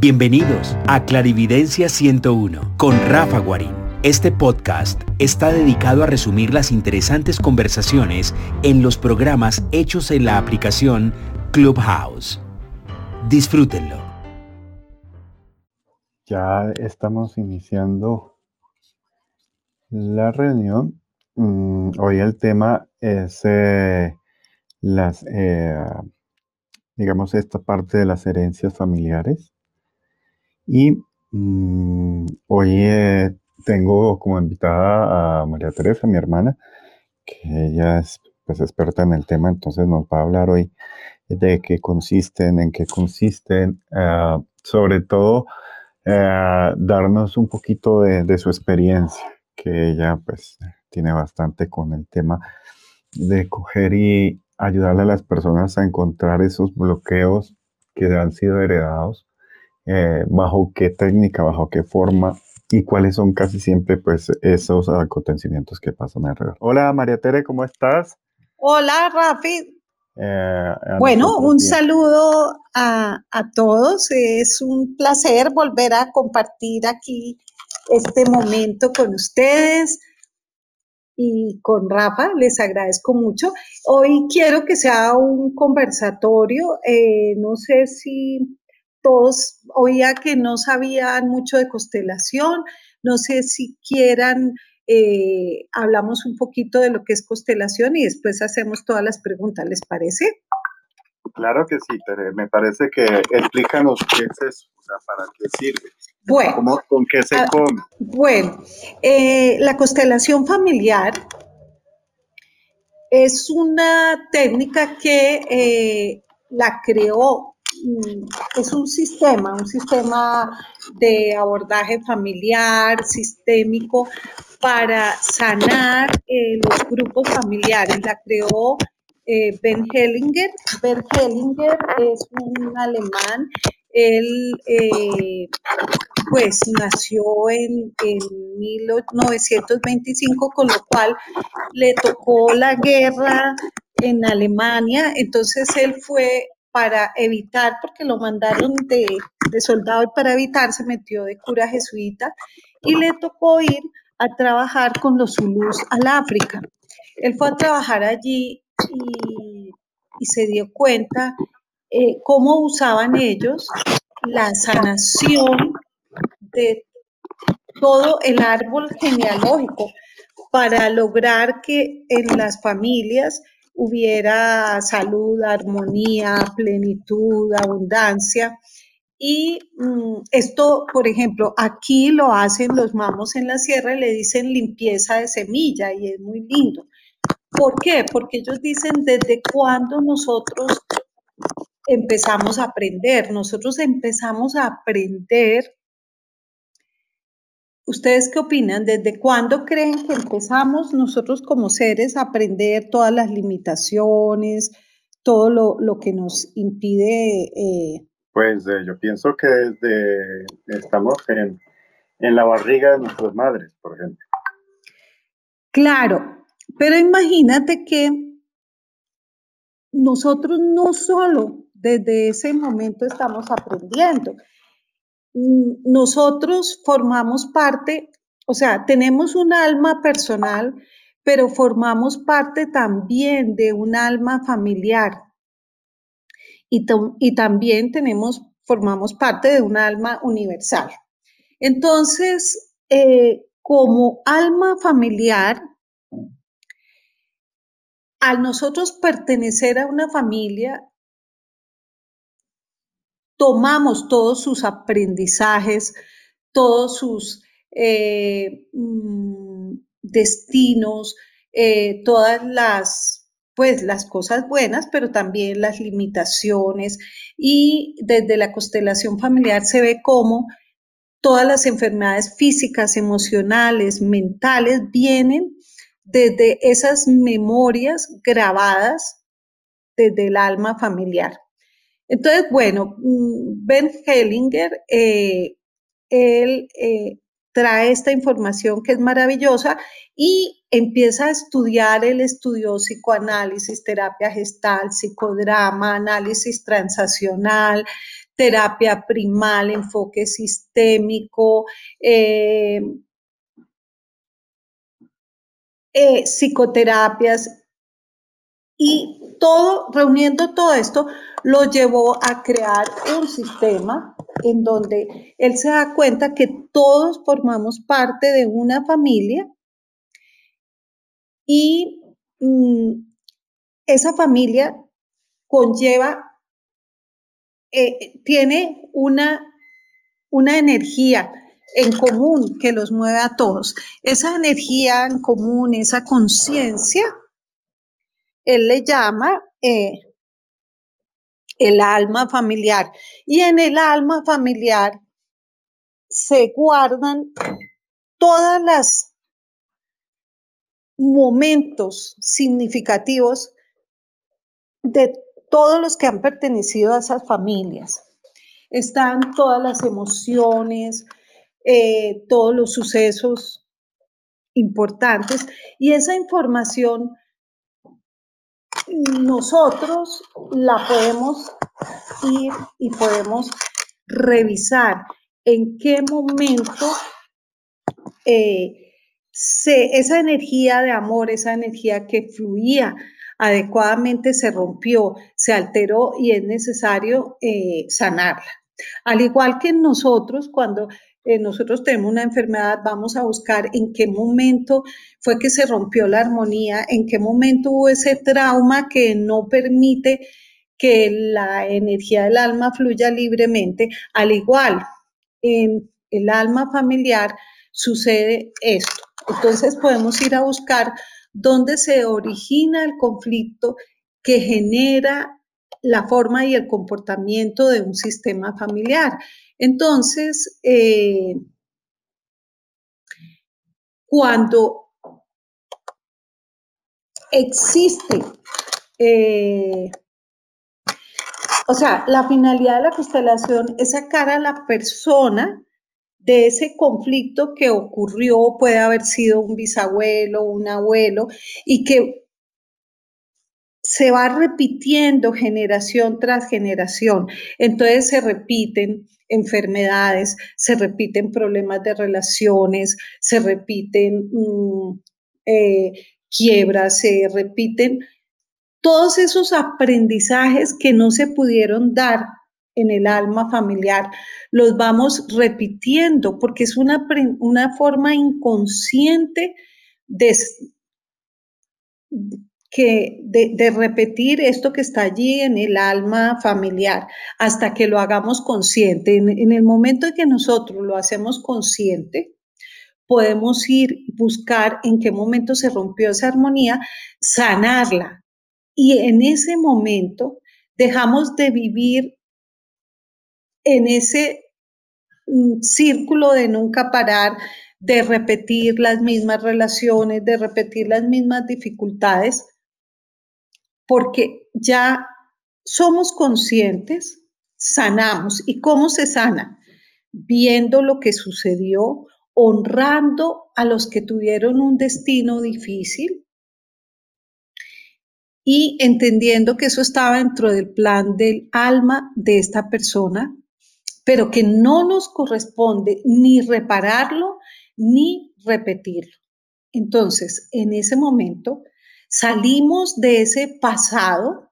Bienvenidos a Clarividencia 101 con Rafa Guarín. Este podcast está dedicado a resumir las interesantes conversaciones en los programas hechos en la aplicación Clubhouse. Disfrútenlo. Ya estamos iniciando la reunión. Mm, hoy el tema es eh, las, eh, digamos, esta parte de las herencias familiares. Y mm, hoy eh, tengo como invitada a María Teresa, mi hermana, que ella es pues, experta en el tema, entonces nos va a hablar hoy de qué consisten, en qué consisten, eh, sobre todo darnos un poquito de, de, su experiencia, que ella pues tiene bastante con el tema de coger y ayudarle a las personas a encontrar esos bloqueos que han sido heredados, eh, bajo qué técnica, bajo qué forma y cuáles son casi siempre pues esos acontecimientos que pasan alrededor. Hola María Tere, ¿cómo estás? Hola Rafi. Eh, bueno, un saludo a, a todos. Es un placer volver a compartir aquí este momento con ustedes y con Rafa, les agradezco mucho. Hoy quiero que sea un conversatorio, eh, no sé si todos oía que no sabían mucho de constelación, no sé si quieran, eh, hablamos un poquito de lo que es constelación y después hacemos todas las preguntas, ¿les parece? Claro que sí, me parece que explícanos qué es eso, o sea, para qué sirve. Bueno, ¿Con qué se ah, come? Bueno, eh, la constelación familiar es una técnica que eh, la creó, es un sistema, un sistema de abordaje familiar, sistémico, para sanar eh, los grupos familiares. La creó Ben Hellinger. Ben Hellinger es un alemán él eh, pues nació en, 1925, con lo cual le tocó la guerra en Alemania, entonces él fue para evitar, porque lo mandaron de, soldado y para evitar se metió de cura jesuita y le tocó ir a trabajar con los zulús al África. Él fue a trabajar allí y, y se dio cuenta eh, cómo usaban ellos la sanación de todo el árbol genealógico para lograr que en las familias hubiera salud, armonía, plenitud, abundancia. Y mm, esto, por ejemplo, aquí lo hacen los mamos en la sierra y le dicen limpieza de semilla y es muy lindo. ¿Por qué? Porque ellos dicen desde cuándo nosotros empezamos a aprender, nosotros empezamos a aprender. ¿Ustedes qué opinan? ¿Desde cuándo creen que empezamos nosotros como seres a aprender todas las limitaciones, todo lo, que nos impide? Eh? Pues eh, yo pienso que desde estamos en, en la barriga de nuestras madres, por ejemplo. Claro, pero imagínate que nosotros no solo desde ese momento estamos aprendiendo. Mm, nosotros formamos parte, o sea, tenemos un alma personal, pero formamos parte también de un alma familiar. Y, también tenemos, formamos parte de un alma universal. Entonces, eh, como alma familiar, al nosotros pertenecer a una familia, tomamos todos sus aprendizajes, todos sus eh, mm, destinos, eh, todas las, pues, las cosas buenas, pero también las limitaciones. Y desde la constelación familiar se ve cómo todas las enfermedades físicas, emocionales, mentales vienen desde esas memorias grabadas desde el alma familiar. Entonces, bueno, mm, Ben Hellinger, eh, él eh, trae esta información que es maravillosa y empieza a estudiar, él estudió psicoanálisis, terapia gestal, psicodrama, análisis transaccional, terapia primal, enfoque sistémico, eh, eh, psicoterapias y todo, reuniendo todo esto, lo llevó a crear un sistema en donde él se da cuenta que todos formamos parte de una familia y mm, esa familia conlleva, eh, tiene una, una energía en común que los mueve a todos. Esa energía en común, esa conciencia, él le llama eh, el alma familiar. Y en el alma familiar se guardan todas las momentos significativos de todos los que han pertenecido a esas familias. Están todas las emociones, eh, todos los sucesos importantes y esa información nosotros la podemos ir y podemos revisar en qué momento eh, esa energía de amor, esa energía que fluía adecuadamente se rompió, se alteró y es necesario eh, sanarla. Al igual que nosotros, cuando eh, nosotros tenemos una enfermedad, vamos a buscar en qué momento fue que se rompió la armonía, en qué momento hubo ese trauma que no permite que la energía del alma fluya libremente. Al igual, en el alma familiar sucede esto. Entonces podemos ir a buscar dónde se origina el conflicto que genera la forma y el comportamiento de un sistema familiar. Entonces, eh, cuando existe, eh, o sea, la finalidad de la constelación es sacar a la persona de ese conflicto que ocurrió, puede haber sido un bisabuelo, un abuelo, y que se va repitiendo generación tras generación. Entonces se repiten enfermedades, se repiten problemas de relaciones, se repiten mm, eh, quiebras, se repiten todos esos aprendizajes que no se pudieron dar en el alma familiar, los vamos repitiendo porque es una, una forma inconsciente de, que de, repetir esto que está allí en el alma familiar hasta que lo hagamos consciente. En, el momento en que nosotros lo hacemos consciente, podemos ir buscar en qué momento se rompió esa armonía, sanarla. Y en ese momento dejamos de vivir en ese mm, círculo de nunca parar, de repetir las mismas relaciones, de repetir las mismas dificultades, porque ya somos conscientes, sanamos. ¿Y cómo se sana? Viendo lo que sucedió, honrando a los que tuvieron un destino difícil y entendiendo que eso estaba dentro del plan del alma de esta persona, pero que no nos corresponde ni repararlo ni repetirlo. Entonces, en ese momento, Salimos de ese pasado,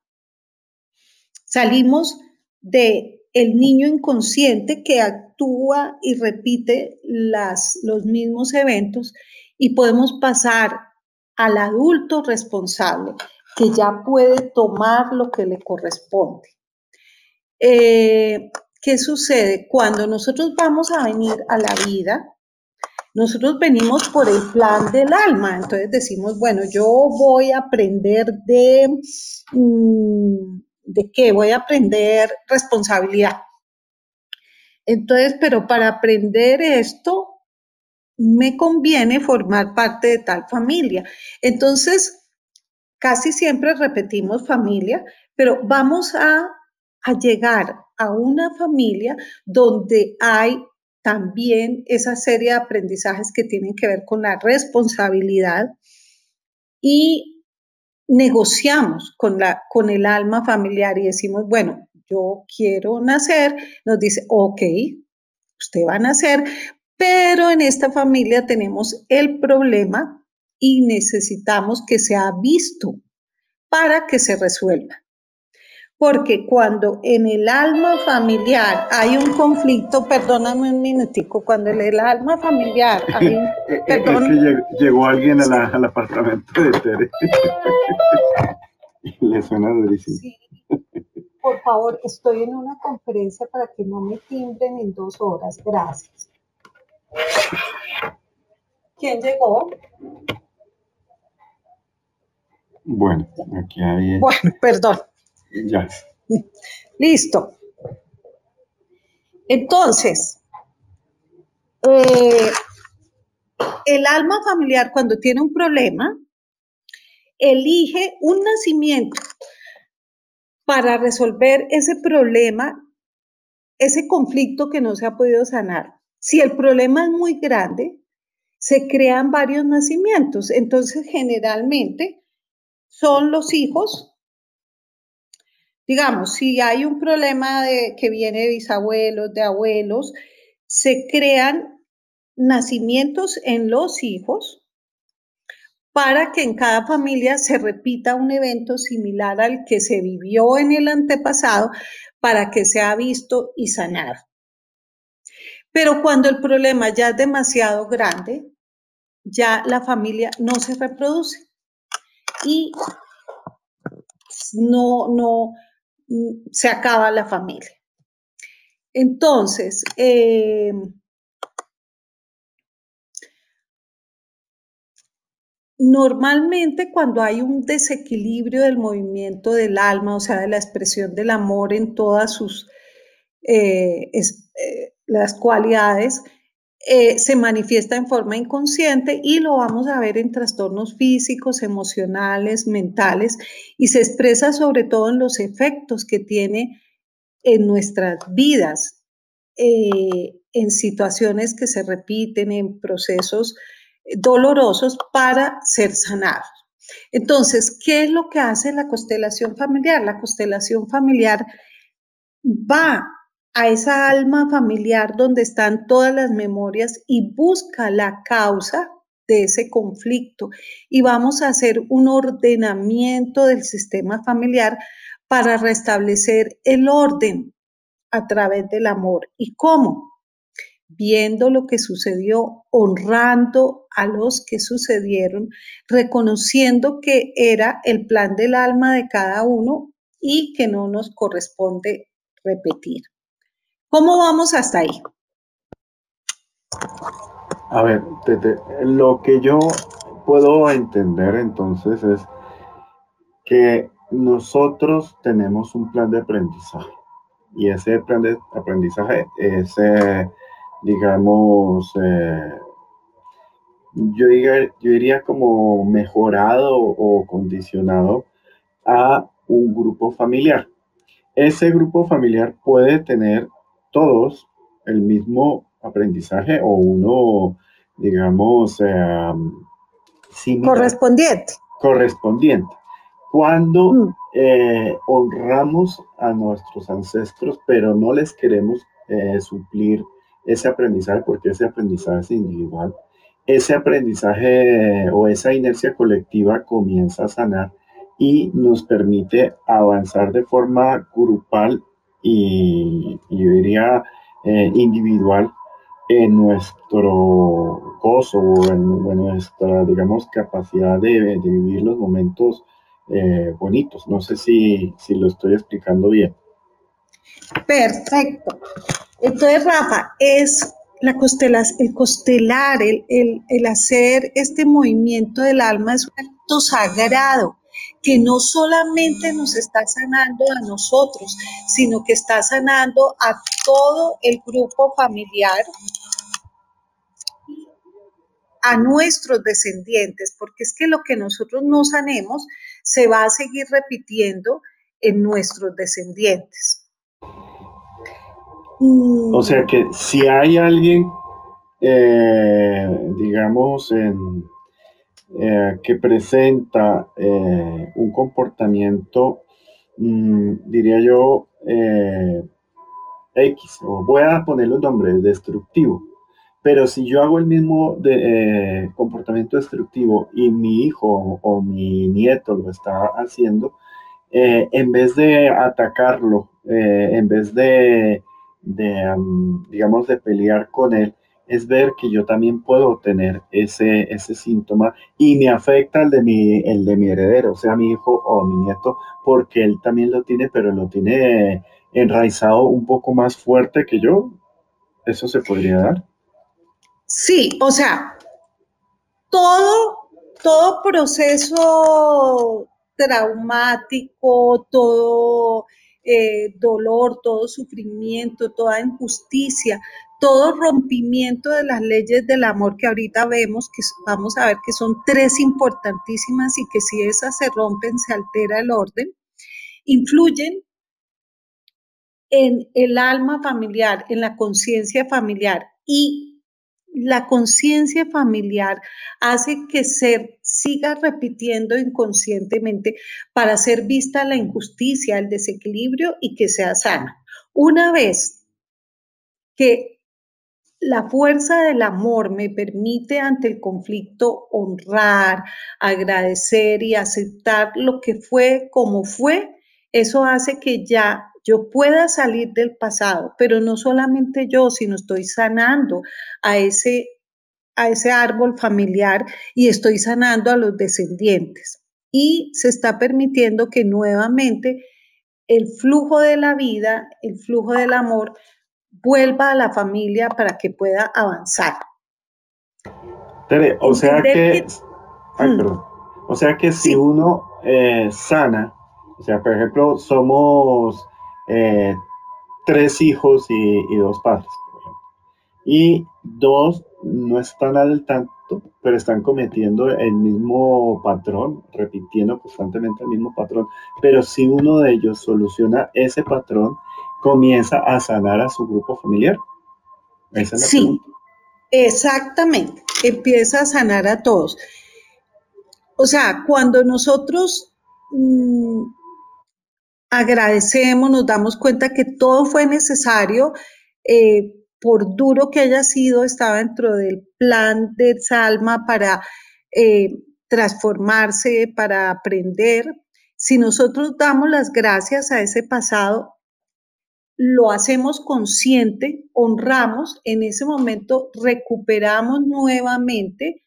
salimos de el niño inconsciente que actúa y repite las, los mismos eventos y podemos pasar al adulto responsable que ya puede tomar lo que le corresponde. Eh, ¿Qué sucede? Cuando nosotros vamos a venir a la vida, nosotros venimos por el plan del alma, entonces decimos, bueno, yo voy a aprender de, mm, ¿de qué? Voy a aprender responsabilidad. Entonces, pero para aprender esto, me conviene formar parte de tal familia. Entonces, casi siempre repetimos familia, pero vamos a, a llegar a una familia donde hay también esa serie de aprendizajes que tienen que ver con la responsabilidad y negociamos con, la, con el alma familiar y decimos, bueno, yo quiero nacer, nos dice, ok, usted va a nacer, pero en esta familia tenemos el problema y necesitamos que sea visto para que se resuelva. Porque cuando en el alma familiar hay un conflicto, perdóname un minutico, cuando en el alma familiar hay un... Perdón, es que llegó, alguien al apartamento de Tere. Le suena durísimo. Sí. Por favor, estoy en una conferencia para que no me timbren en dos horas. Gracias. ¿Quién llegó? Bueno, aquí hay... Bueno, perdón. Ya. Listo. Entonces, eh, el alma familiar cuando tiene un problema, elige un nacimiento para resolver ese problema, ese conflicto que no se ha podido sanar. Si el problema es muy grande, se crean varios nacimientos. Entonces, generalmente son los hijos digamos, si hay un problema que viene de bisabuelos, de abuelos, se crean nacimientos en los hijos para que en cada familia se repita un evento similar al que se vivió en el antepasado para que sea visto y sanado. Pero cuando el problema ya es demasiado grande, ya la familia no se reproduce y no, no, se acaba la familia. Entonces, eh, normalmente cuando hay un desequilibrio del movimiento del alma, o sea, de la expresión del amor en todas sus eh, eh, las cualidades, eh, se manifiesta en forma inconsciente y lo vamos a ver en trastornos físicos, emocionales, mentales y se expresa sobre todo en los efectos que tiene en nuestras vidas, eh, en situaciones que se repiten, en procesos dolorosos para ser sanados. Entonces, ¿qué es lo que hace la constelación familiar? La constelación familiar va a esa alma familiar donde están todas las memorias y busca la causa de ese conflicto y vamos a hacer un ordenamiento del sistema familiar para restablecer el orden a través del amor. ¿Y cómo? Viendo lo que sucedió, honrando a los que sucedieron, reconociendo que era el plan del alma de cada uno y que no nos corresponde repetir. ¿Cómo vamos hasta ahí? A ver, lo que yo puedo entender entonces es que nosotros tenemos un plan de aprendizaje y ese plan de aprendizaje es, eh, digamos, eh, yo, yo diría como mejorado o condicionado a un grupo familiar. Ese grupo familiar puede tener todos el mismo aprendizaje o uno, digamos, eh, correspondiente. Correspondiente. Cuando mm. eh, honramos a nuestros ancestros, pero no les queremos eh, suplir ese aprendizaje porque ese aprendizaje es individual, ese aprendizaje o esa inercia colectiva comienza a sanar y nos permite avanzar de forma grupal y, yo diría eh, individual en nuestro gozo o en, nuestra, digamos, capacidad de, vivir los momentos eh, bonitos. No sé si, si lo estoy explicando bien. Perfecto. Entonces, Rafa, es la el costelar, el, el, el, hacer este movimiento del alma es un acto sagrado que no solamente nos está sanando a nosotros, sino que está sanando a todo el grupo familiar, a nuestros descendientes, porque es que lo que nosotros no sanemos se va a seguir repitiendo en nuestros descendientes. O sea que si hay alguien, eh, digamos, en, eh, que presenta eh, un comportamiento, mm, diría yo, eh, X, o voy a ponerle un nombre, destructivo. Pero si yo hago el mismo comportamiento destructivo y mi hijo o mi nieto lo está haciendo, en vez de atacarlo, en vez de, digamos, de pelear con él, es ver que yo también puedo tener ese, ese síntoma y me afecta el de, mi, el de mi heredero, sea mi hijo o mi nieto, porque él también lo tiene, pero lo tiene enraizado un poco más fuerte que yo. ¿Eso se podría dar? Sí, o sea, todo, todo proceso traumático, todo eh, dolor, todo sufrimiento, toda injusticia, todo rompimiento de las leyes del amor que ahorita vemos, que vamos a ver que son tres importantísimas y que si esas se rompen se altera el orden, influyen en el alma familiar, en la conciencia familiar y la conciencia familiar hace que se siga repitiendo inconscientemente para ser vista la injusticia, el desequilibrio y que sea sana. Una vez que la fuerza del amor me permite ante el conflicto honrar, agradecer y aceptar lo que fue como fue. Eso hace que ya yo pueda salir del pasado, pero no solamente yo, sino estoy sanando a ese, a ese árbol familiar y estoy sanando a los descendientes. Y se está permitiendo que nuevamente el flujo de la vida, el flujo del amor, vuelva a la familia para que pueda avanzar. Tere, o sea que, mm. o sea que si uno eh, sana, o sea, por ejemplo, somos eh, tres hijos y, dos padres, por ejemplo, y dos no están al tanto, pero están cometiendo el mismo patrón, repitiendo constantemente el mismo patrón, pero si uno de ellos soluciona ese patrón, comienza a sanar a su grupo familiar. sí, exactamente, empieza a sanar a todos. O sea, cuando nosotros mm, agradecemos, nos damos cuenta que todo fue necesario, eh, por duro que haya sido, estaba dentro del plan de Salma para eh, transformarse, para aprender. Si nosotros damos las gracias a ese pasado, lo hacemos consciente, honramos, en ese momento recuperamos nuevamente,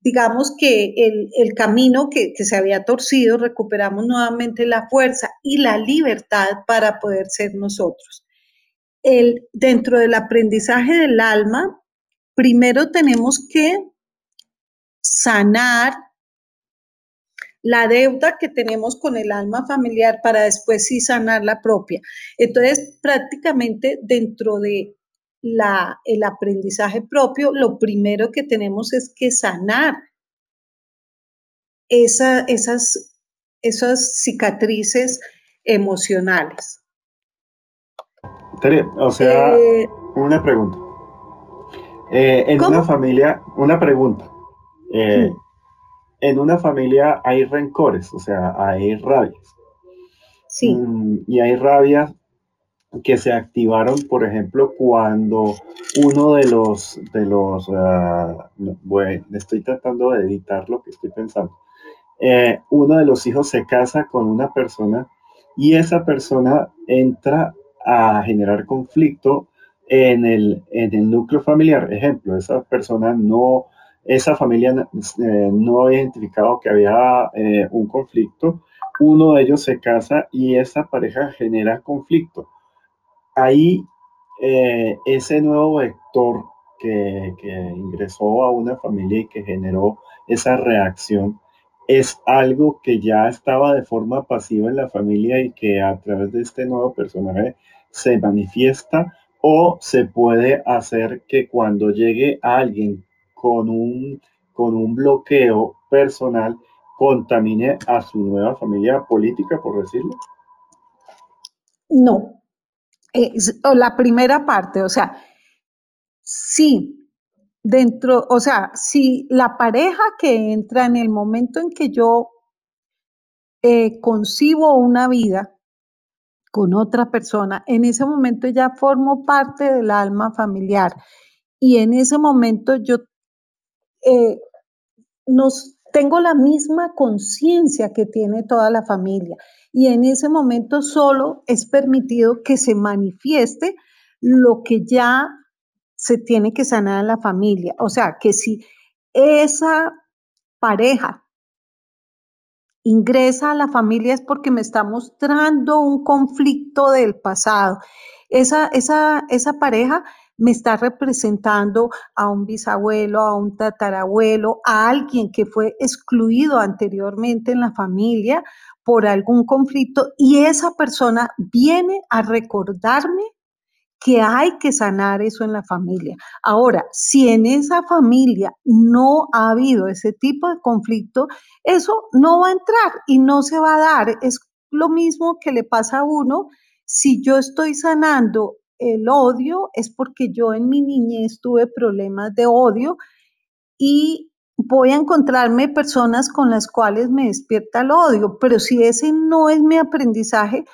digamos que el, camino que, se había torcido, recuperamos nuevamente la fuerza y la libertad para poder ser nosotros. El, dentro del aprendizaje del alma, primero tenemos que sanar la deuda que tenemos con el alma familiar para después sí sanar la propia. Entonces, prácticamente dentro de la, el aprendizaje propio, lo primero que tenemos es que sanar esa, esas, esas cicatrices emocionales. O sea, eh, una pregunta. Eh, en una familia, una pregunta. Eh, en una familia hay rencores, o sea, hay rabias. Sí. Mm, y hay rabias que se activaron, por ejemplo, cuando uno de los, de los, ah, bueno, estoy tratando de editar lo que estoy pensando. Eh, uno de los hijos se casa con una persona y esa persona entra a generar conflicto en el, en el núcleo familiar. Ejemplo, esa persona no esa familia eh, no había identificado que había eh, un conflicto, uno de ellos se casa y esa pareja genera conflicto. Ahí eh, ese nuevo vector que, ingresó a una familia y que generó esa reacción es algo que ya estaba de forma pasiva en la familia y que a través de este nuevo personaje se manifiesta o se puede hacer que cuando llegue alguien con un, con un bloqueo personal contamine a su nueva familia política, por decirlo? No. la primera parte, o sea, sí, dentro, o sea, si la pareja que entra en el momento en que yo eh, concibo una vida, con otra persona, en ese momento ya formo parte del alma familiar y en ese momento yo eh, nos tengo la misma conciencia que tiene toda la familia y en ese momento solo es permitido que se manifieste lo que ya se tiene que sanar en la familia. O sea, que si esa pareja ingresa a la familia es porque me está mostrando un conflicto del pasado. Esa, esa, esa pareja me está representando a un bisabuelo, a un tatarabuelo, a alguien que fue excluido anteriormente en la familia por algún conflicto y esa persona viene a recordarme que hay que sanar eso en la familia. Ahora, si en esa familia no ha habido ese tipo de conflicto, eso no va a entrar y no se va a dar. Es lo mismo que le pasa a uno si yo estoy sanando el odio, es porque yo en mi niñez tuve problemas de odio y voy a encontrarme personas con las cuales me despierta el odio, pero si ese no es mi aprendizaje,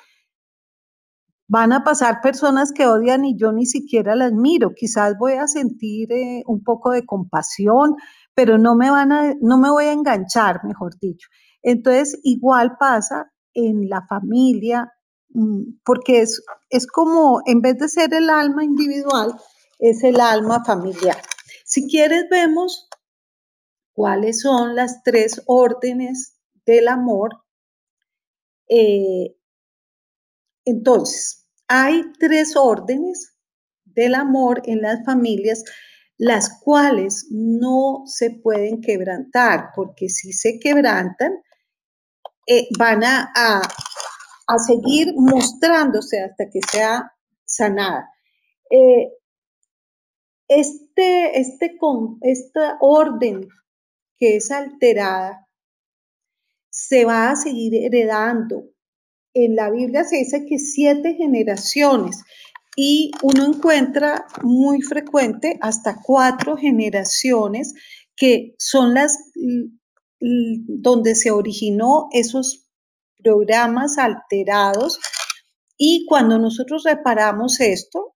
Van a pasar personas que odian y yo ni siquiera las miro. Quizás voy a sentir eh, un poco de compasión, pero no me van a, no me voy a enganchar, mejor dicho. Entonces, igual pasa en la familia, porque es, es como, en vez de ser el alma individual, es el alma familiar. Si quieres, vemos cuáles son las tres órdenes del amor. Eh, entonces, hay tres órdenes del amor en las familias, las cuales no se pueden quebrantar, porque si se quebrantan, eh, van a, seguir mostrándose hasta que sea sanada. Eh, este, este, esta orden que es alterada se va a seguir heredando en la Biblia se dice que siete generaciones y uno encuentra muy frecuente hasta cuatro generaciones que son las donde se originó esos programas alterados y cuando nosotros reparamos esto,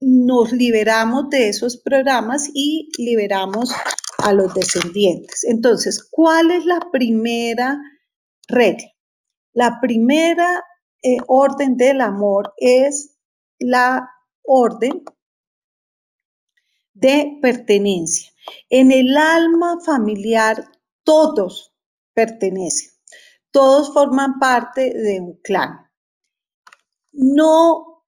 nos liberamos de esos programas y liberamos a los descendientes. Entonces, ¿cuál es la primera regla? La primera eh, orden del amor es la orden de pertenencia. En el alma familiar todos pertenecen, todos forman parte de un clan. No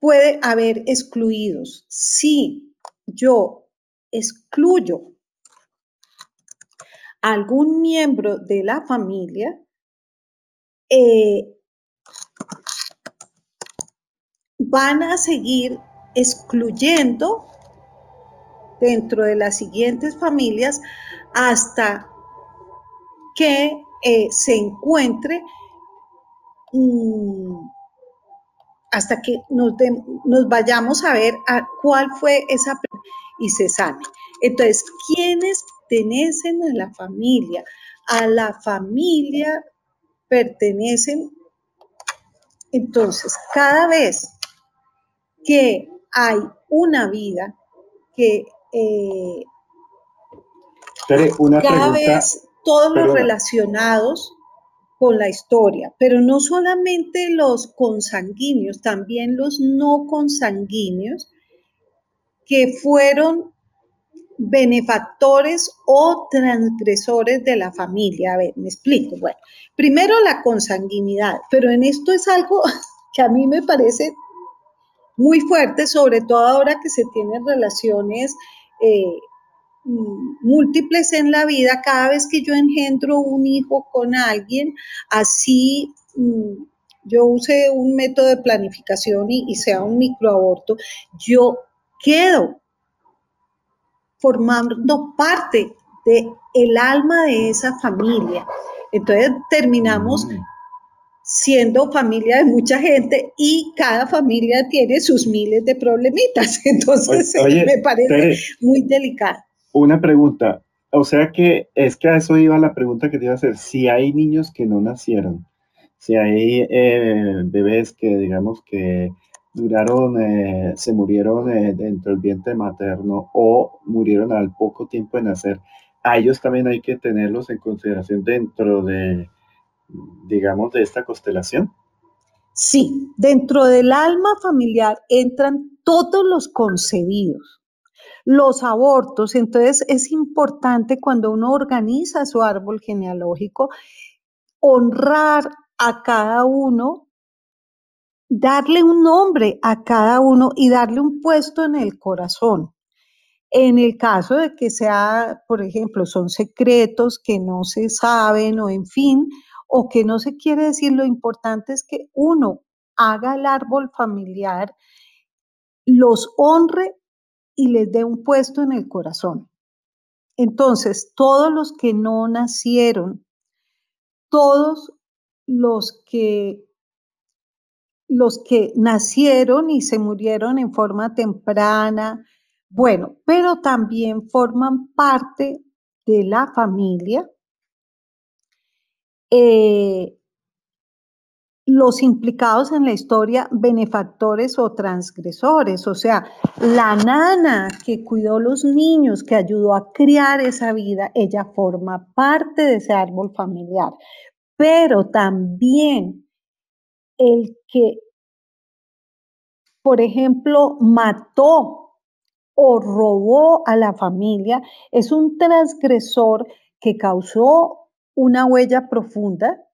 puede haber excluidos. Si yo excluyo a algún miembro de la familia, eh, van a seguir excluyendo dentro de las siguientes familias hasta que eh, se encuentre, mm, hasta que nos, nos, vayamos a ver a cuál fue esa y se sane. Entonces, ¿quiénes pertenecen a la familia? A la familia pertenecen. Entonces, cada vez que hay una vida que eh, cada vez todos los relacionados con la historia, pero no solamente los consanguíneos, también los no consanguíneos que fueron benefactores o transgresores de la familia. A ver, me explico. Bueno, primero la consanguinidad, pero en esto es algo que a mí me parece muy fuerte, sobre todo ahora que se tienen relaciones eh, múltiples en la vida. Cada vez que yo engendro un hijo con alguien, así mm, yo use un método de planificación y, y sea un microaborto, yo quedo formando parte de el alma de esa familia. Entonces terminamos mm. siendo familia de mucha gente y cada familia tiene sus miles de problemitas. Entonces me parece muy delicado. Una pregunta, o sea que es que a eso iba la pregunta que te iba a hacer. Si hay niños que no nacieron, si hay eh, bebés que digamos que duraron, eh, se murieron eh, dentro del vientre materno o murieron al poco tiempo de nacer, a ellos también hay que tenerlos en consideración dentro de, digamos, de esta constelación. Sí, dentro del alma familiar entran todos los concebidos, los abortos. Entonces es importante cuando uno organiza su árbol genealógico honrar a cada uno darle un nombre a cada uno y darle un puesto en el corazón. En el caso de que sea, por ejemplo, son secretos que no se saben o en fin, o que no se quiere decir, lo importante es que uno haga el árbol familiar, los honre y les dé un puesto en el corazón. Entonces, todos los que no nacieron, todos los que los que nacieron y se murieron en forma temprana, bueno, pero también forman parte de la familia. Eh, los implicados en la historia, benefactores o transgresores, o sea, la nana que cuidó los niños, que ayudó a criar esa vida, ella forma parte de ese árbol familiar, pero también el que, por ejemplo, mató o robó a la familia es un transgresor que causó una huella profunda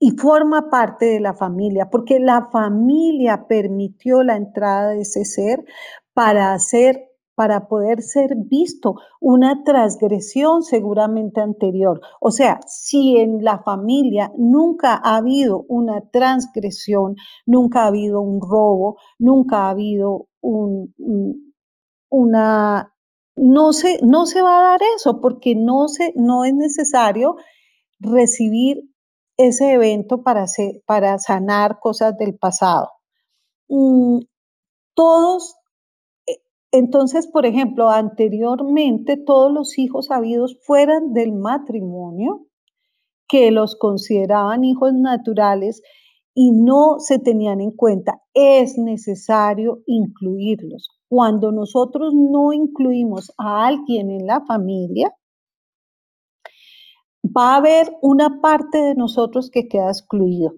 y forma parte de la familia, porque la familia permitió la entrada de ese ser para hacer para poder ser visto una transgresión seguramente anterior. O sea, si en la familia nunca ha habido una transgresión, nunca ha habido un robo, nunca ha habido un, una... No se, no se va a dar eso porque no, se, no es necesario recibir ese evento para, para sanar cosas del pasado. Mm, todos entonces, por ejemplo, anteriormente todos los hijos habidos fueran del matrimonio, que los consideraban hijos naturales y no se tenían en cuenta, es necesario incluirlos. Cuando nosotros no incluimos a alguien en la familia, va a haber una parte de nosotros que queda excluido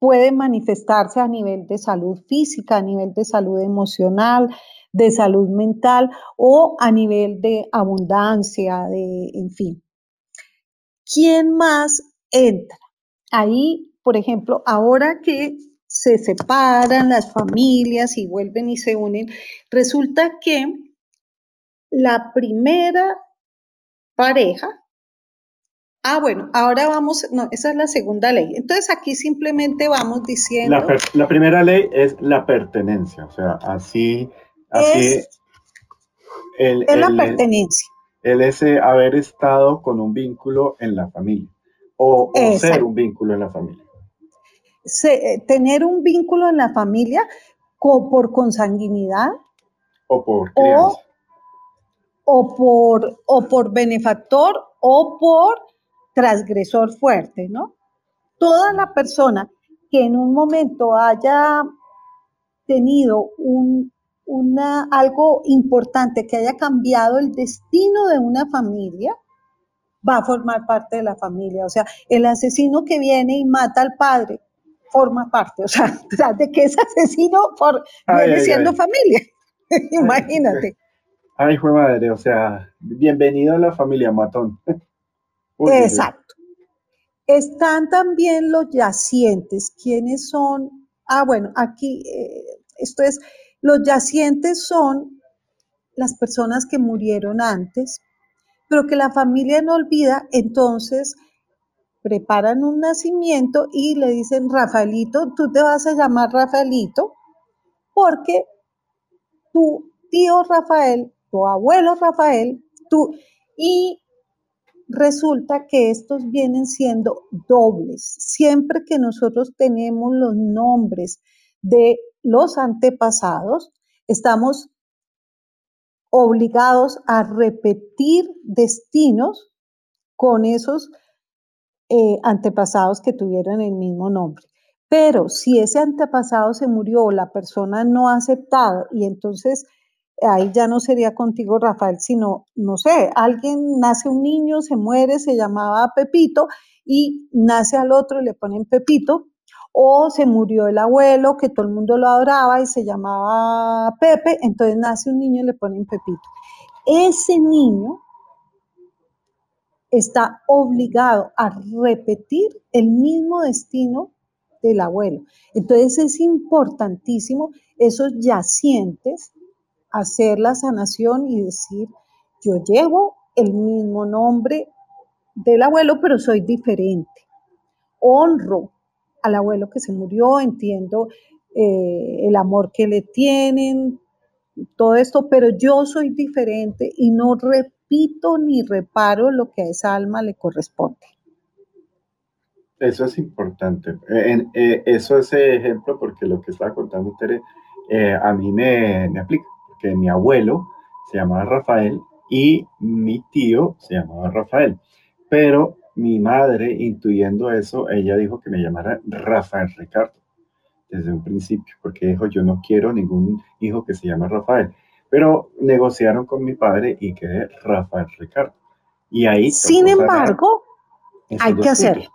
puede manifestarse a nivel de salud física, a nivel de salud emocional, de salud mental o a nivel de abundancia, de, en fin. ¿Quién más entra? Ahí, por ejemplo, ahora que se separan las familias y vuelven y se unen, resulta que la primera pareja Ah, bueno, ahora vamos, no, esa es la segunda ley. Entonces aquí simplemente vamos diciendo... La, primera ley es la pertenencia, o sea, así... así es, el, es la pertenencia. El ese haber estado con un vínculo en la familia o, ser un vínculo en la familia. Eh, tener un vínculo en la familia por consanguinidad. O por crianza. o, por, o por benefactor o por transgresor fuerte, ¿no? Toda la persona que en un momento haya tenido un, una, algo importante, que haya cambiado el destino de una familia, va a formar parte de la familia. O sea, el asesino que viene y mata al padre forma parte. O sea, de que es asesino por, viene siendo familia. Imagínate. Ay, fue madre, o sea, bienvenido a la familia matón. Exacto. Están también los yacientes. ¿Quiénes son? Ah, bueno, aquí, eh, esto es, los yacientes son las personas que murieron antes, pero que la familia no olvida, entonces preparan un nacimiento y le dicen, Rafaelito, tú te vas a llamar Rafaelito porque tu tío Rafael, tu abuelo Rafael, tú, y resulta que estos vienen siendo dobles. Siempre que nosotros tenemos los nombres de los antepasados, estamos obligados a repetir destinos con esos eh, antepasados que tuvieron el mismo nombre. Pero si ese antepasado se murió o la persona no ha aceptado y entonces ahí ya no sería contigo, Rafael, sino, no sé, alguien nace un niño, se muere, se llamaba Pepito y nace al otro y le ponen Pepito, o se murió el abuelo que todo el mundo lo adoraba y se llamaba Pepe, entonces nace un niño y le ponen Pepito. Ese niño está obligado a repetir el mismo destino del abuelo. Entonces es importantísimo esos yacientes hacer la sanación y decir, yo llevo el mismo nombre del abuelo, pero soy diferente. Honro al abuelo que se murió, entiendo eh, el amor que le tienen, todo esto, pero yo soy diferente y no repito ni reparo lo que a esa alma le corresponde. Eso es importante. Eh, eh, eso es ejemplo porque lo que estaba contando Tere a mí me, me aplica que mi abuelo se llamaba Rafael y mi tío se llamaba Rafael. Pero mi madre, intuyendo eso, ella dijo que me llamara Rafael Ricardo desde un principio, porque dijo, yo no quiero ningún hijo que se llame Rafael. Pero negociaron con mi padre y quedé Rafael Ricardo. Y ahí... Sin embargo, hay que hacerlo.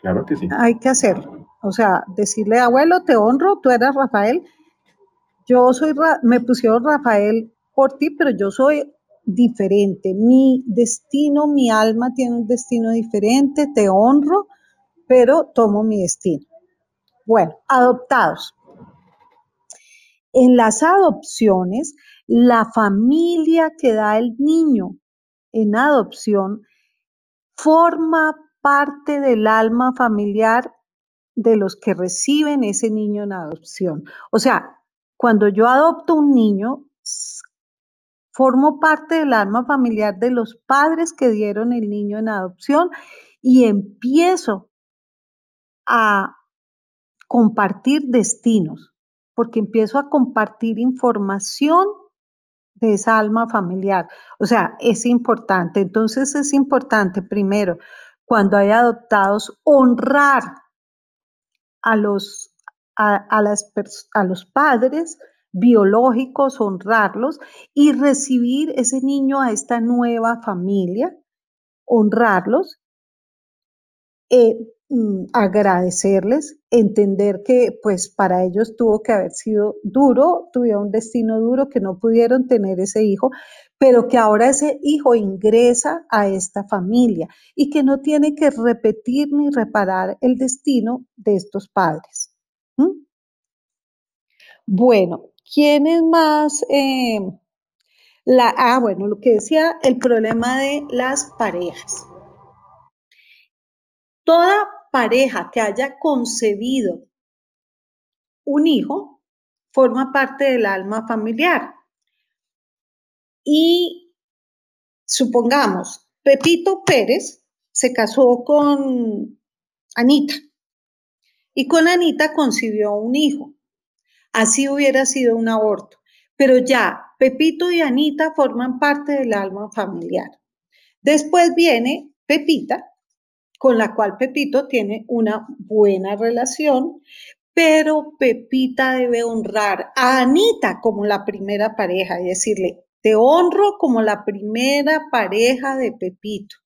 Claro que sí. Hay que hacerlo. O sea, decirle, abuelo, te honro, tú eras Rafael, yo soy, me pusieron Rafael por ti, pero yo soy diferente. Mi destino, mi alma tiene un destino diferente, te honro, pero tomo mi destino. Bueno, adoptados. En las adopciones, la familia que da el niño en adopción forma parte del alma familiar de los que reciben ese niño en adopción. O sea, cuando yo adopto un niño, formo parte del alma familiar de los padres que dieron el niño en adopción y empiezo a compartir destinos, porque empiezo a compartir información de esa alma familiar. O sea, es importante. Entonces es importante, primero, cuando hay adoptados, honrar a los a, los padres biológicos, honrarlos y recibir ese niño a esta nueva familia, honrarlos, eh, mm, agradecerles, entender que pues para ellos tuvo que haber sido duro, tuvieron un destino duro, que no pudieron tener ese hijo, pero que ahora ese hijo ingresa a esta familia y que no tiene que repetir ni reparar el destino de estos padres. Bueno, ¿quién es más? Eh, la, ah, bueno, lo que decía, el problema de las parejas. Toda pareja que haya concebido un hijo forma parte del alma familiar. Y supongamos, Pepito Pérez se casó con Anita y con Anita concibió un hijo. Así hubiera sido un aborto. Pero ya, Pepito y Anita forman parte del alma familiar. Después viene Pepita, con la cual Pepito tiene una buena relación, pero Pepita debe honrar a Anita como la primera pareja y decirle, te honro como la primera pareja de Pepito.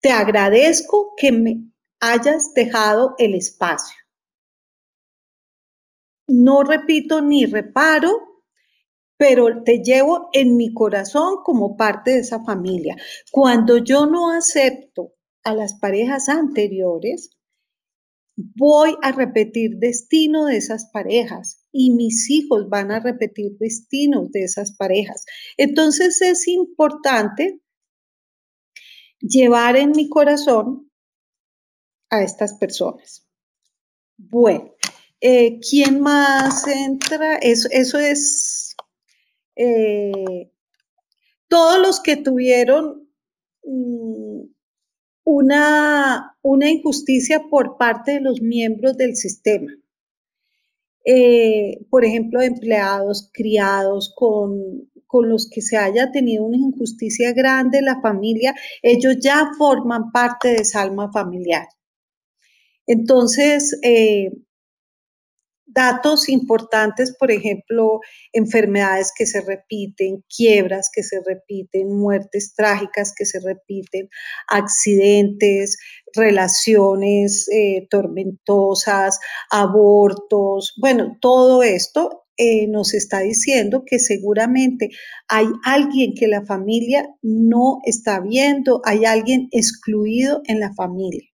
Te agradezco que me hayas dejado el espacio. No repito ni reparo, pero te llevo en mi corazón como parte de esa familia. Cuando yo no acepto a las parejas anteriores, voy a repetir destino de esas parejas y mis hijos van a repetir destinos de esas parejas. Entonces es importante llevar en mi corazón a estas personas. Bueno, eh, ¿quién más entra? Eso, eso es eh, todos los que tuvieron mm, una, una, injusticia por parte de los miembros del sistema. Eh, por ejemplo, empleados criados con con los que se haya tenido una injusticia grande la familia, ellos ya forman parte de esa alma familiar. Entonces, datos importantes, por ejemplo, enfermedades que se repiten, quiebras que se repiten, muertes trágicas que se repiten, accidentes, relaciones eh, tormentosas, abortos, bueno, todo esto eh, nos está diciendo que seguramente hay alguien que la familia no está viendo, hay alguien excluido en la familia.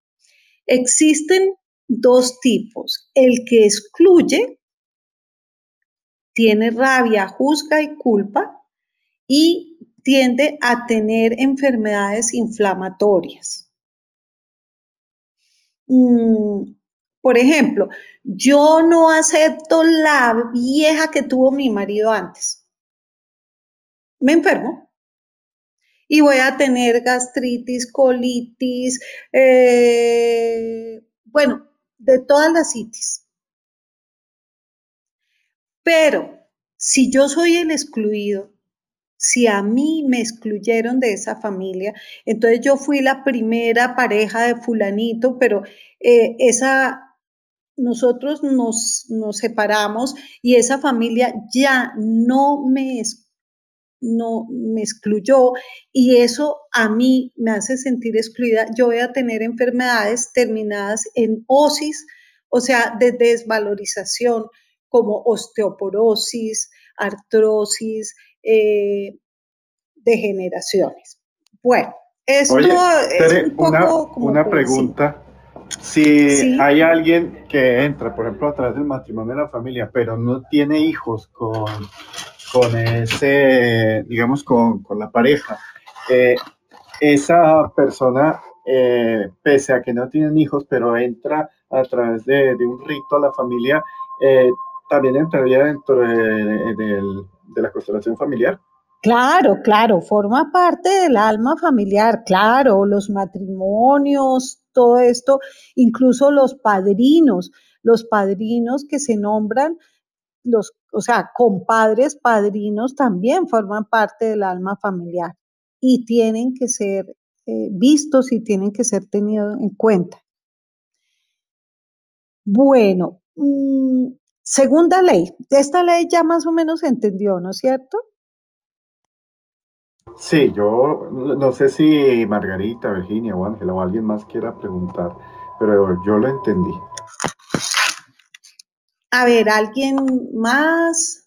Existen dos tipos. El que excluye tiene rabia, juzga y culpa y tiende a tener enfermedades inflamatorias. Mm, por ejemplo, yo no acepto la vieja que tuvo mi marido antes. Me enfermo y voy a tener gastritis, colitis, eh, bueno, de todas las citis. Pero si yo soy el excluido, si a mí me excluyeron de esa familia, entonces yo fui la primera pareja de fulanito, pero eh, esa, nosotros nos, nos, separamos y esa familia ya no me no me excluyó y eso a mí me hace sentir excluida. Yo voy a tener enfermedades terminadas en osis, o sea, de desvalorización, como osteoporosis, artrosis, eh, degeneraciones. Bueno, esto es un poco una, una pregunta. Si hay alguien que entra, por ejemplo, a través del matrimonio de la familia, pero no tiene hijos con con ese, digamos, con, la pareja, eh, esa persona, eh, pese a que no tienen hijos, pero entra a través de, un rito a la familia, eh, también entraría dentro de, la constelación familiar. Claro, claro, forma parte del alma familiar, claro, los matrimonios, todo esto, incluso los padrinos, los padrinos que se nombran los, o sea, compadres, padrinos también forman parte del alma familiar y tienen que ser eh, vistos y tienen que ser tenidos en cuenta. Bueno, mm, segunda ley. Esta ley ya más o menos se entendió, ¿no es cierto? Sí, yo no sé si Margarita, Virginia o Ángela o alguien más quiera preguntar, pero yo lo entendí. A ver, ¿alguien más?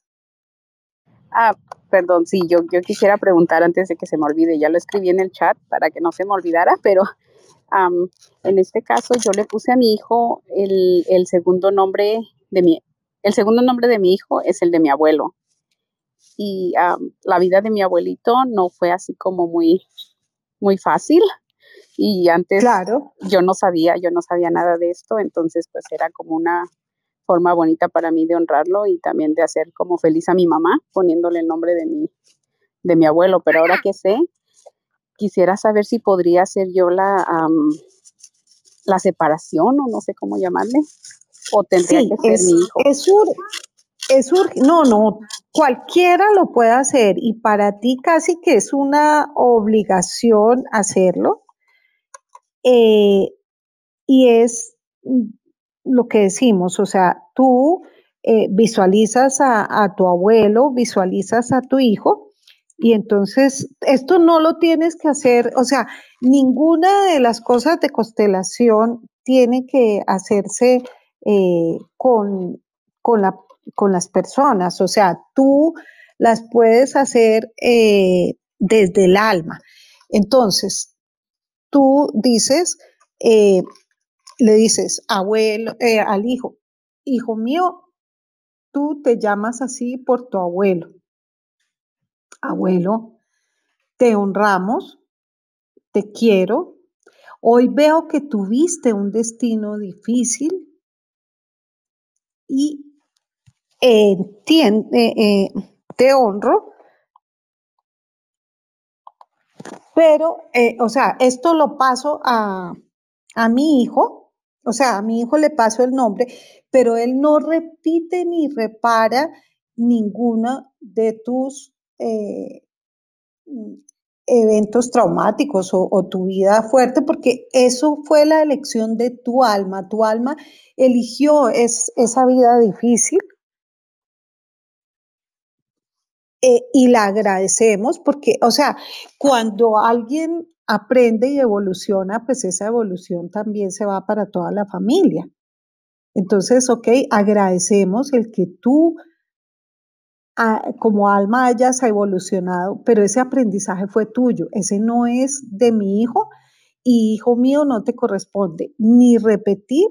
Ah, perdón, sí, yo, yo quisiera preguntar antes de que se me olvide, ya lo escribí en el chat para que no se me olvidara, pero en este caso yo le puse a mi hijo el, segundo nombre de mi, el segundo nombre de mi hijo es el de mi abuelo. Y la vida de mi abuelito no fue así como muy, muy fácil. Y antes claro. yo no sabía, yo no sabía nada de esto, entonces pues era como una forma bonita para mí de honrarlo y también de hacer como feliz a mi mamá poniéndole el nombre de mi, de mi abuelo. Pero ahora que sé, quisiera saber si podría ser yo la, la separación o no sé cómo llamarle, o tendría que ser mi hijo. Es, es no, no, cualquiera lo puede hacer y para ti casi que es una obligación hacerlo. Eh, y es lo que decimos, o sea, tú eh, visualizas a, tu abuelo, visualizas a tu hijo, y entonces esto no lo tienes que hacer, o sea, ninguna de las cosas de constelación tiene que hacerse eh, con, con, la, con, las personas, o sea, tú las puedes hacer eh, desde el alma. Entonces, tú dices, le dices, abuelo, eh, al hijo, hijo mío, tú te llamas así por tu abuelo. Abuelo, te honramos, te quiero. Hoy veo que tuviste un destino difícil y entiende, eh, te honro. Pero, eh, o sea, esto lo paso a, a mi hijo o sea, a mi hijo le paso el nombre, pero él no repite ni repara ninguna de tus eh, eventos traumáticos o, tu vida fuerte, porque eso fue la elección de tu alma. Tu alma eligió esa vida difícil eh, y la agradecemos porque, o sea, cuando alguien aprende y evoluciona, pues esa evolución también se va para toda la familia. Entonces, ok, agradecemos el que tú como alma hayas evolucionado, pero ese aprendizaje fue tuyo, ese no es de mi hijo y hijo mío no te corresponde ni repetir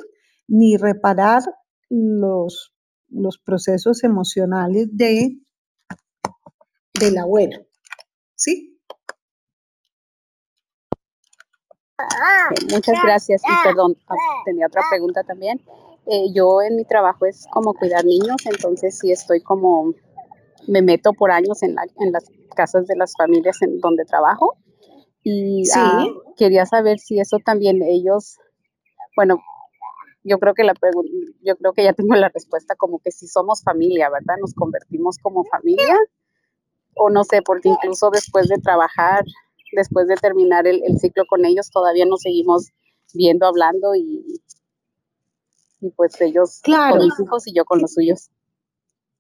ni reparar los, los procesos emocionales de, del abuelo. ¿Sí? Muchas gracias y perdón, ah, tenía otra pregunta también. Eh, yo en mi trabajo es como cuidar niños, entonces sí estoy como me meto por años en, en las casas de las familias en donde trabajo y ah, quería saber si eso también ellos, bueno, yo creo que la yo creo que ya tengo la respuesta como que si somos familia, ¿verdad? Nos convertimos como familia o no sé, porque incluso después de trabajar, después de terminar el, ciclo con ellos, todavía nos seguimos viendo, hablando y, y pues ellos con mis hijos y yo con los suyos.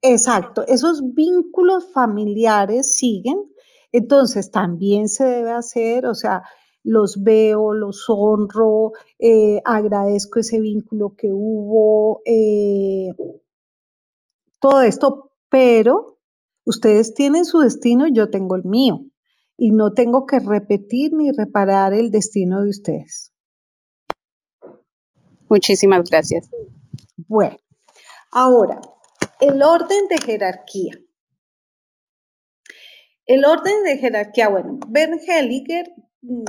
Exacto, esos vínculos familiares siguen, entonces también se debe hacer, o sea, los veo, los honro, eh, agradezco ese vínculo que hubo, eh, todo esto, pero ustedes tienen su destino y yo tengo el mío, y no tengo que repetir ni reparar el destino de ustedes. Muchísimas gracias. Bueno, ahora, el orden de jerarquía. El orden de jerarquía, bueno, Ben Helliger, mm,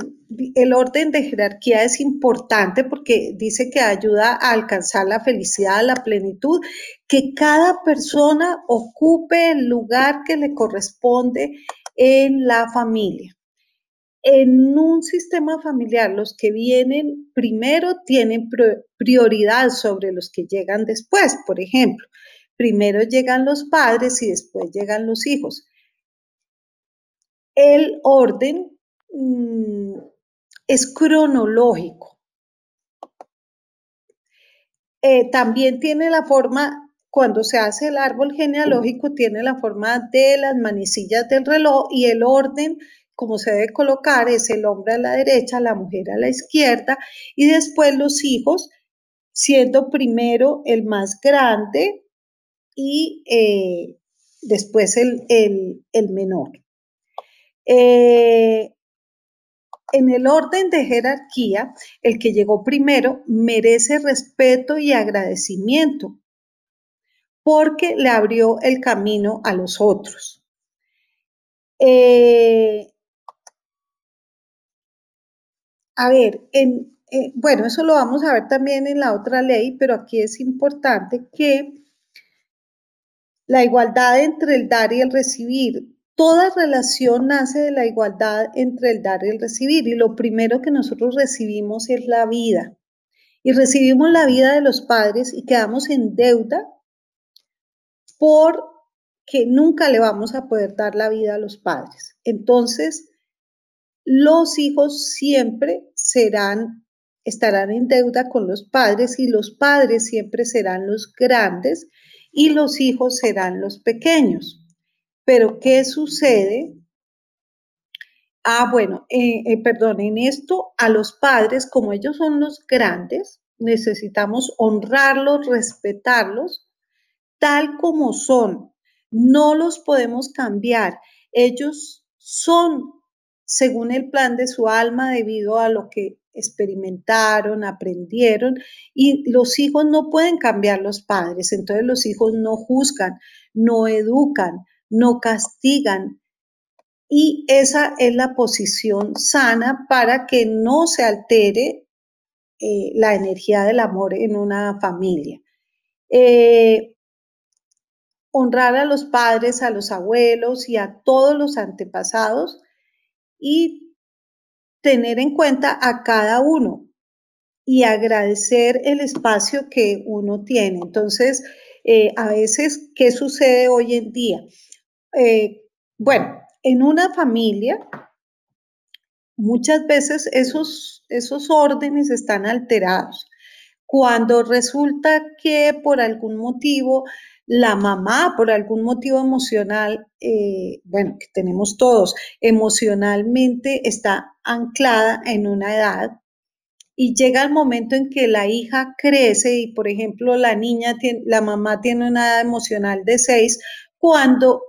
el orden de jerarquía es importante porque dice que ayuda a alcanzar la felicidad, la plenitud, que cada persona ocupe el lugar que le corresponde en la familia. En un sistema familiar, los que vienen primero tienen prioridad sobre los que llegan después. Por ejemplo, primero llegan los padres y después llegan los hijos. El orden mm, es cronológico. Eh, también tiene la forma, cuando se hace el árbol genealógico, tiene la forma de las manecillas del reloj y el orden, como se debe colocar, es el hombre a la derecha, la mujer a la izquierda y después los hijos, siendo primero el más grande, y eh, después el, menor. Eh, en el orden de jerarquía, el que llegó primero merece respeto y agradecimiento porque le abrió el camino a los otros. Eh, a ver, bueno, eso lo vamos a ver también en la otra ley, pero aquí es importante que la igualdad entre el dar y el recibir. Toda relación nace de la igualdad entre el dar y el recibir y lo primero que nosotros recibimos es la vida. Y recibimos la vida de los padres y quedamos en deuda porque nunca le vamos a poder dar la vida a los padres. Entonces, los hijos siempre serán estarán en deuda con los padres y los padres siempre serán los grandes y los hijos serán los pequeños. Pero ¿qué sucede? Ah, bueno, eh, eh, esto a los padres, como ellos son los grandes, necesitamos honrarlos, respetarlos, tal como son. No los podemos cambiar. Ellos son según el plan de su alma debido a lo que experimentaron, aprendieron y los hijos no pueden cambiar los padres, entonces los hijos no juzgan, no educan, no castigan y esa es la posición sana para que no se altere eh, la energía del amor en una familia. Eh, honrar a los padres, a los abuelos y a todos los antepasados y tener en cuenta a cada uno y agradecer el espacio que uno tiene. Entonces, eh, a veces, ¿qué sucede hoy en día? Eh, bueno, en una familia, muchas veces esos, esos órdenes están alterados. Cuando resulta que por algún motivo la mamá, por algún motivo emocional, eh, bueno, que tenemos todos, emocionalmente está anclada en una edad y llega el momento en que la hija crece y, por ejemplo, la niña, tiene, la mamá tiene una edad emocional de seis, cuando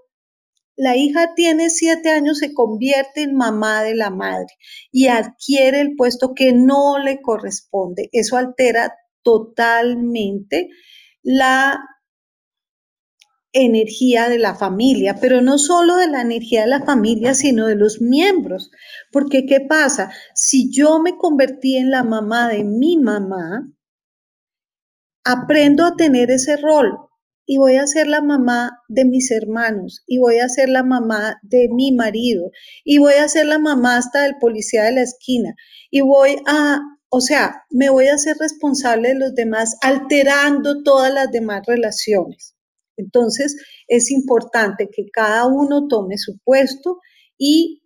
la hija tiene siete años, se convierte en mamá de la madre y adquiere el puesto que no le corresponde. Eso altera totalmente la energía de la familia, pero no solo de la energía de la familia, sino de los miembros. Porque ¿qué pasa? Si yo me convertí en la mamá de mi mamá, aprendo a tener ese rol y voy a ser la mamá de mis hermanos y voy a ser la mamá de mi marido y voy a ser la mamá hasta del policía de la esquina y voy a, o sea, me voy a ser responsable de los demás alterando todas las demás relaciones. Entonces, es importante que cada uno tome su puesto y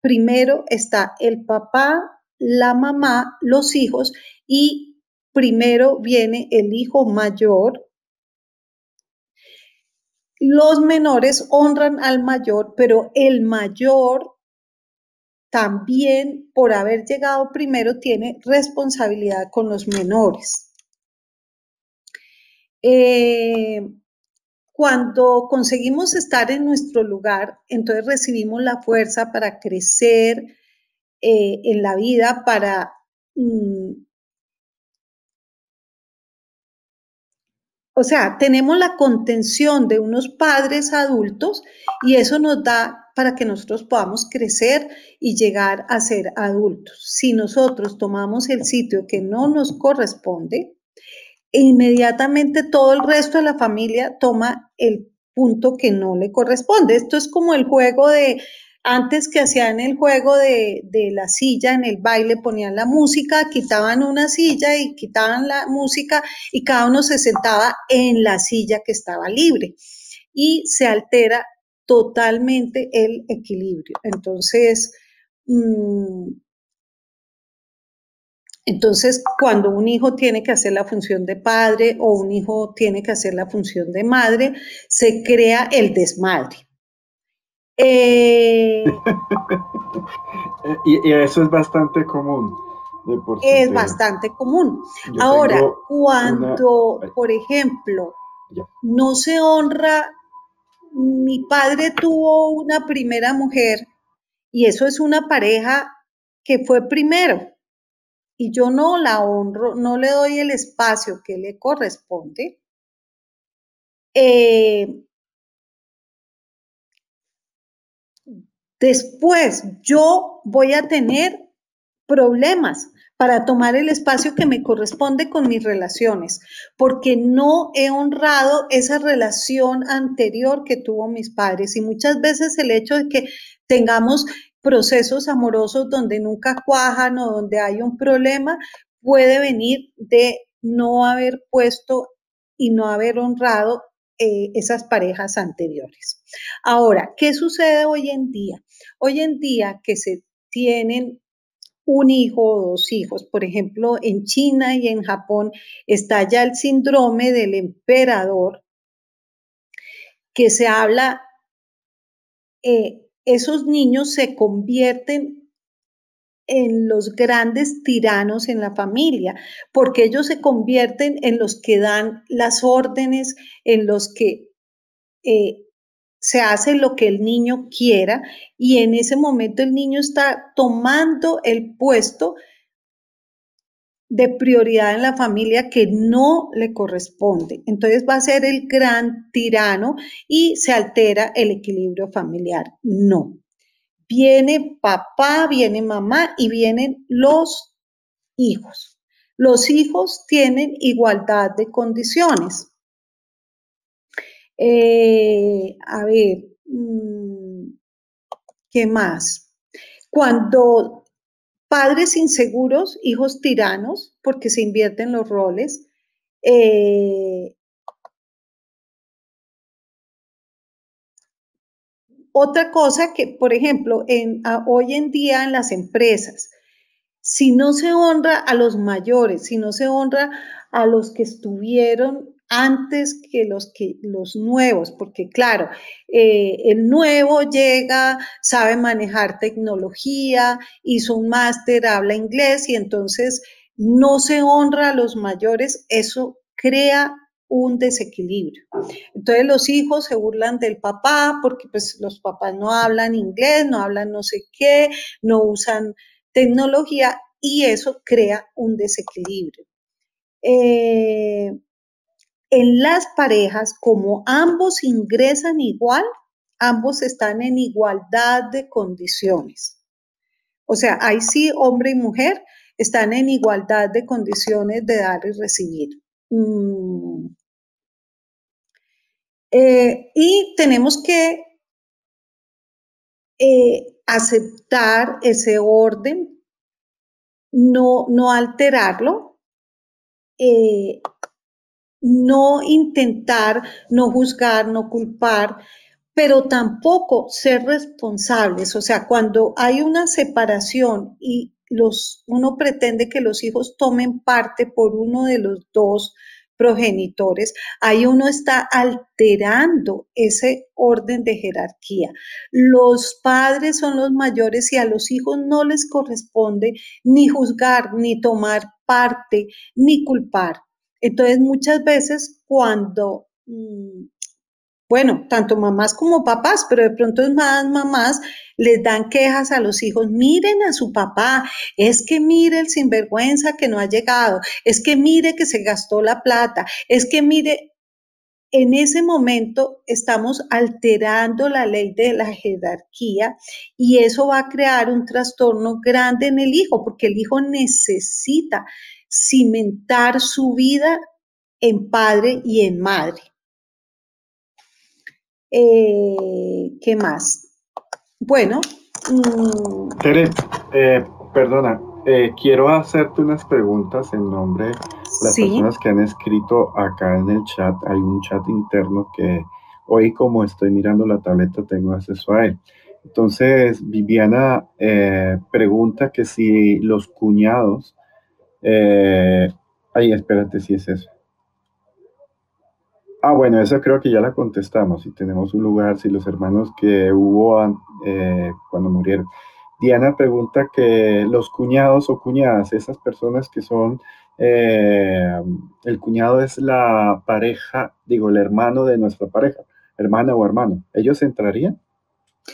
primero está el papá, la mamá, los hijos y primero viene el hijo mayor. Los menores honran al mayor, pero el mayor también por haber llegado primero tiene responsabilidad con los menores. Eh, cuando conseguimos estar en nuestro lugar, entonces recibimos la fuerza para crecer eh, en la vida, para... Mm, o sea, tenemos la contención de unos padres adultos y eso nos da para que nosotros podamos crecer y llegar a ser adultos. Si nosotros tomamos el sitio que no nos corresponde, e inmediatamente todo el resto de la familia toma el punto que no le corresponde. Esto es como el juego de, antes que hacían el juego de, de, la silla en el baile, ponían la música, quitaban una silla y quitaban la música y cada uno se sentaba en la silla que estaba libre y se altera totalmente el equilibrio. Entonces, mmm, entonces, cuando un hijo tiene que hacer la función de padre o un hijo tiene que hacer la función de madre, se crea el desmadre. Eh, y, eso es bastante común. es bastante común. Ahora, cuando, por ejemplo, no se honra, mi padre tuvo una primera mujer y eso es una pareja que fue primero y yo no la honro, no le doy el espacio que le corresponde, eh, después yo voy a tener problemas para tomar el espacio que me corresponde con mis relaciones, porque no he honrado esa relación anterior que tuvo mis padres. Y muchas veces el hecho de que tengamos procesos amorosos donde nunca cuajan o donde hay un problema, puede venir de no haber puesto y no haber honrado eh, esas parejas anteriores. Ahora, ¿qué sucede hoy en día? Hoy en día que se tienen un hijo o dos hijos, por ejemplo, en China y en Japón está ya el síndrome del emperador, que se habla eh, esos niños se convierten en los grandes tiranos en la familia, porque ellos se convierten en los que dan las órdenes, en los que eh, se hace lo que el niño quiera y en ese momento el niño está tomando el puesto de prioridad en la familia que no le corresponde. Entonces va a ser el gran tirano y se altera el equilibrio familiar. No. Viene papá, viene mamá y vienen los hijos. Los hijos tienen igualdad de condiciones. Eh, a ver, mm, ¿qué más? Cuando padres inseguros, hijos tiranos, porque se invierten los roles. Eh, otra cosa que, por ejemplo, hoy en día en las empresas, si no se honra a los mayores, si no se honra a los que estuvieron antes que los, que, los nuevos, porque claro, eh, el nuevo llega, sabe manejar tecnología, hizo un máster, habla inglés y entonces no se honra a los mayores, eso crea un desequilibrio. Entonces los hijos se burlan del papá porque pues los papás no hablan inglés, no hablan no sé qué, no usan tecnología y eso crea un desequilibrio. Eh, en las parejas, como ambos ingresan igual, ambos están en igualdad de condiciones. O sea, ahí sí, hombre y mujer están en igualdad de condiciones de dar y recibir. Mm. Eh, y tenemos que eh, aceptar ese orden, no, no alterarlo, eh, no intentar, no juzgar, no culpar, pero tampoco ser responsables. O sea, cuando hay una separación y los, uno pretende que los hijos tomen parte por uno de los dos progenitores, ahí uno está alterando ese orden de jerarquía. Los padres son los mayores y a los hijos no les corresponde ni juzgar, ni tomar parte, ni culpar. Entonces, muchas veces cuando, mm, bueno, tanto mamás como papás, pero de pronto más mamás, les dan quejas a los hijos, miren a su papá, es que mire el sinvergüenza que no ha llegado, es que mire que se gastó la plata, es que mire, en ese momento estamos alterando la ley de la jerarquía y eso va a crear un trastorno grande en el hijo, porque el hijo necesita cimentar su vida en padre y en madre. Eh, ¿Qué más? Bueno. Mm, Tere, eh, perdona, eh, quiero hacerte unas preguntas en nombre de las personas que han escrito acá en el chat. Hay un chat interno que hoy como estoy mirando la tableta tengo acceso a él. Entonces, Viviana pregunta que si los cuñados eh, ay, espérate, si es eso. Ah, bueno, eso creo que ya la contestamos. Si tenemos un lugar, si los hermanos que hubo eh, cuando murieron. Diana pregunta que los cuñados o cuñadas, esas personas que son, eh, el cuñado es la pareja, digo, el hermano de nuestra pareja, hermana o hermano, ¿ellos entrarían?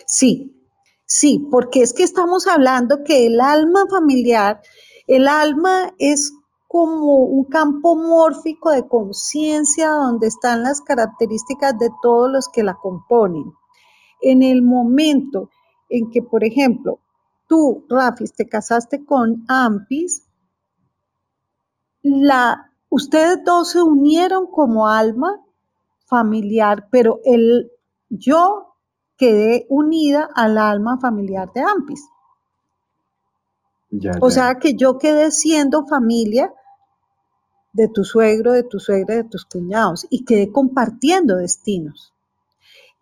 Sí, sí, porque es que estamos hablando que el alma familiar el alma es como un campo mórfico de conciencia donde están las características de todos los que la componen. En el momento en que, por ejemplo, tú, Rafis, te casaste con Ampis, la, ustedes dos se unieron como alma familiar, pero el, yo quedé unida al alma familiar de Ampis o sea que yo quedé siendo familia de tu suegro, de tu suegra, de tus cuñados y quedé compartiendo destinos.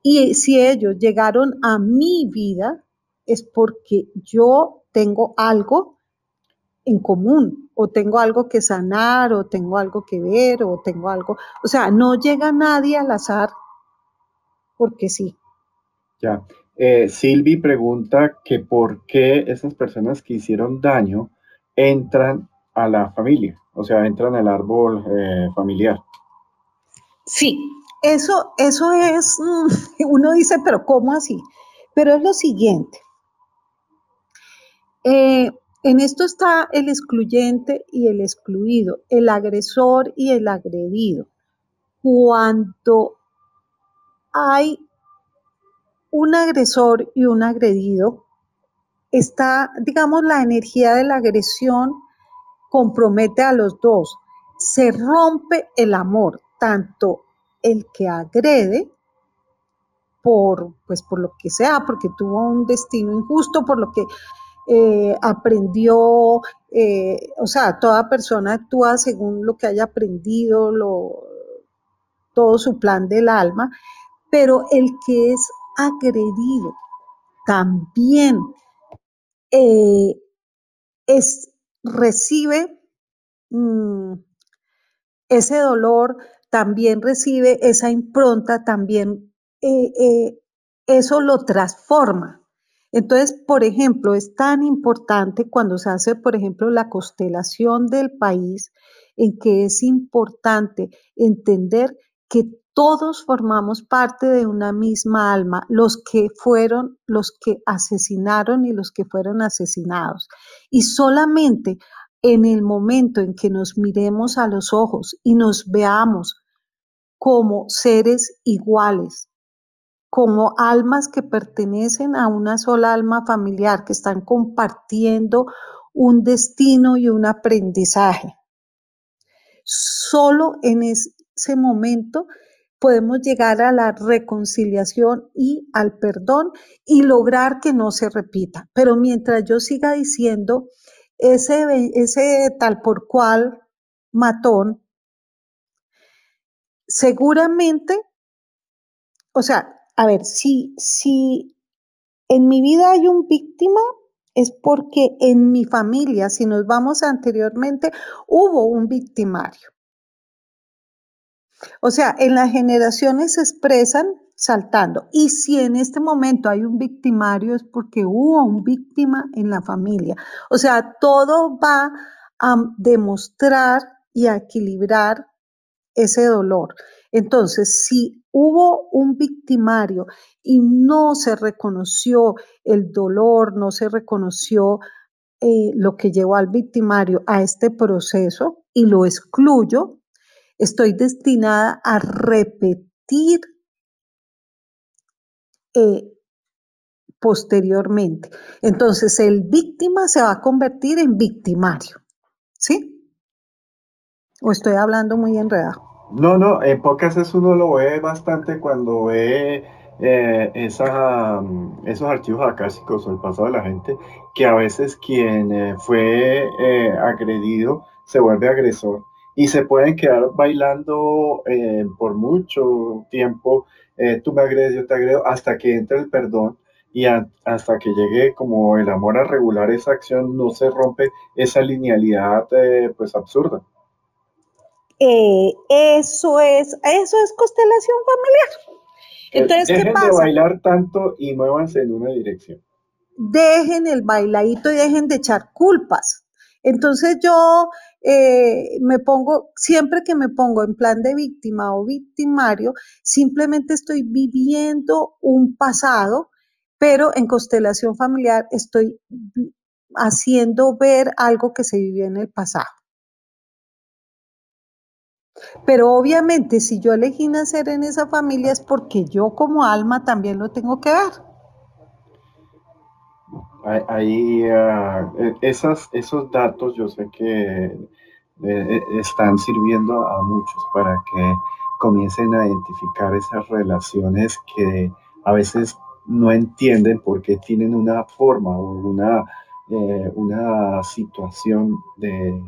Y si ellos llegaron a mi vida es porque yo tengo algo en común o tengo algo que sanar o tengo algo que ver o tengo algo, o sea, no llega nadie al azar porque sí. Ya, eh, Silvi pregunta que por qué esas personas que hicieron daño entran a la familia, o sea, entran al árbol eh, familiar. Sí, eso, eso es, mm, uno dice, pero ¿cómo así? Pero es lo siguiente. Eh, en esto está el excluyente y el excluido, el agresor y el agredido. Cuando hay un agresor y un agredido, está, digamos, la energía de la agresión compromete a los dos. Se rompe el amor, tanto el que agrede por, pues, por lo que sea, porque tuvo un destino injusto, por lo que eh, aprendió, eh, o sea, toda persona actúa según lo que haya aprendido, lo, todo su plan del alma, pero el que es agredido también eh, es, recibe mm, ese dolor, también recibe esa impronta, también eh, eh, eso lo transforma. Entonces, por ejemplo, es tan importante cuando se hace, por ejemplo, la constelación del país, en que es importante entender que todos formamos parte de una misma alma, los que fueron, los que asesinaron y los que fueron asesinados. Y solamente en el momento en que nos miremos a los ojos y nos veamos como seres iguales, como almas que pertenecen a una sola alma familiar, que están compartiendo un destino y un aprendizaje. Solo en ese momento podemos llegar a la reconciliación y al perdón y lograr que no se repita. Pero mientras yo siga diciendo ese, tal por cual matón, seguramente, o sea, a ver, si, si en mi vida hay un víctima, es porque en mi familia, si nos vamos anteriormente, hubo un victimario. O sea, en las generaciones se expresan saltando. Y si en este momento hay un victimario es porque hubo un víctima en la familia. O sea, todo va a demostrar y a equilibrar ese dolor. Entonces, si hubo un victimario y no se reconoció el dolor, no se reconoció eh, lo que llevó al victimario a este proceso y lo excluyo, estoy destinada a repetir eh, posteriormente. Entonces, el víctima se va a convertir en victimario. ¿Sí? ¿O estoy hablando muy enredado? No, no, en pocas veces uno lo ve bastante cuando ve eh, mm, esos archivos acásicos o el pasado de la gente, que a veces quien eh, fue agredido se vuelve agresor y se pueden quedar bailando eh, por mucho tiempo, eh, tú me agredes, yo te agredo, hasta que entre el perdón y hasta que llegue como el amor a regular esa acción, no se rompe esa linealidad eh, pues absurda. eso es, eso es constelación familiar. Entonces, dejen ¿qué pasa? de bailar tanto y muévanse en una dirección. Dejen el bailadito y dejen de echar culpas. Entonces yo eh, me pongo, siempre que me pongo en plan de víctima o victimario, simplemente estoy viviendo un pasado, pero en constelación familiar estoy haciendo ver algo que se vivió en el pasado. Pero obviamente si yo elegí nacer en esa familia es porque yo como alma también lo tengo que ver ahí esas, esos datos yo sé que eh, eh, están sirviendo a muchos para que comiencen a identificar esas relaciones que a veces no entienden porque tienen una forma o una, eh, una situación de,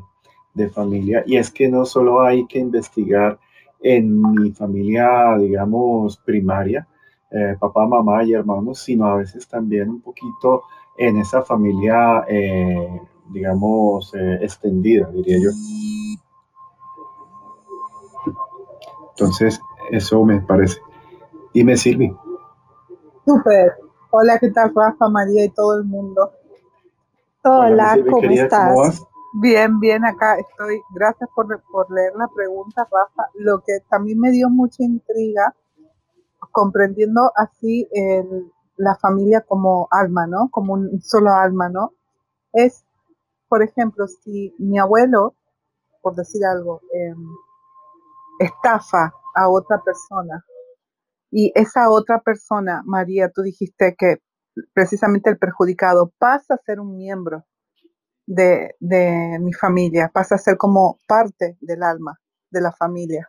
de familia. Y es que no solo hay que investigar en mi familia, digamos, primaria, papá, mamá y hermanos, sino a veces también un poquito en esa familia, digamos, eh, extendida, diría yo. Entonces, eso me parece. Y me sirve. Súper. Hola, ¿qué tal, Rafa, María y todo el mundo? Hola, ¿cómo estás? Bien, bien, acá estoy. Gracias por, por leer la pregunta, Rafa. Lo que también me dio mucha intriga, comprendiendo así el, la familia como alma, ¿no? Como un solo alma, ¿no? Es, por ejemplo, si mi abuelo, por decir algo, em, estafa a otra persona y esa otra persona, María, tú dijiste que precisamente el perjudicado pasa a ser un miembro de, de mi familia, pasa a ser como parte del alma de la familia.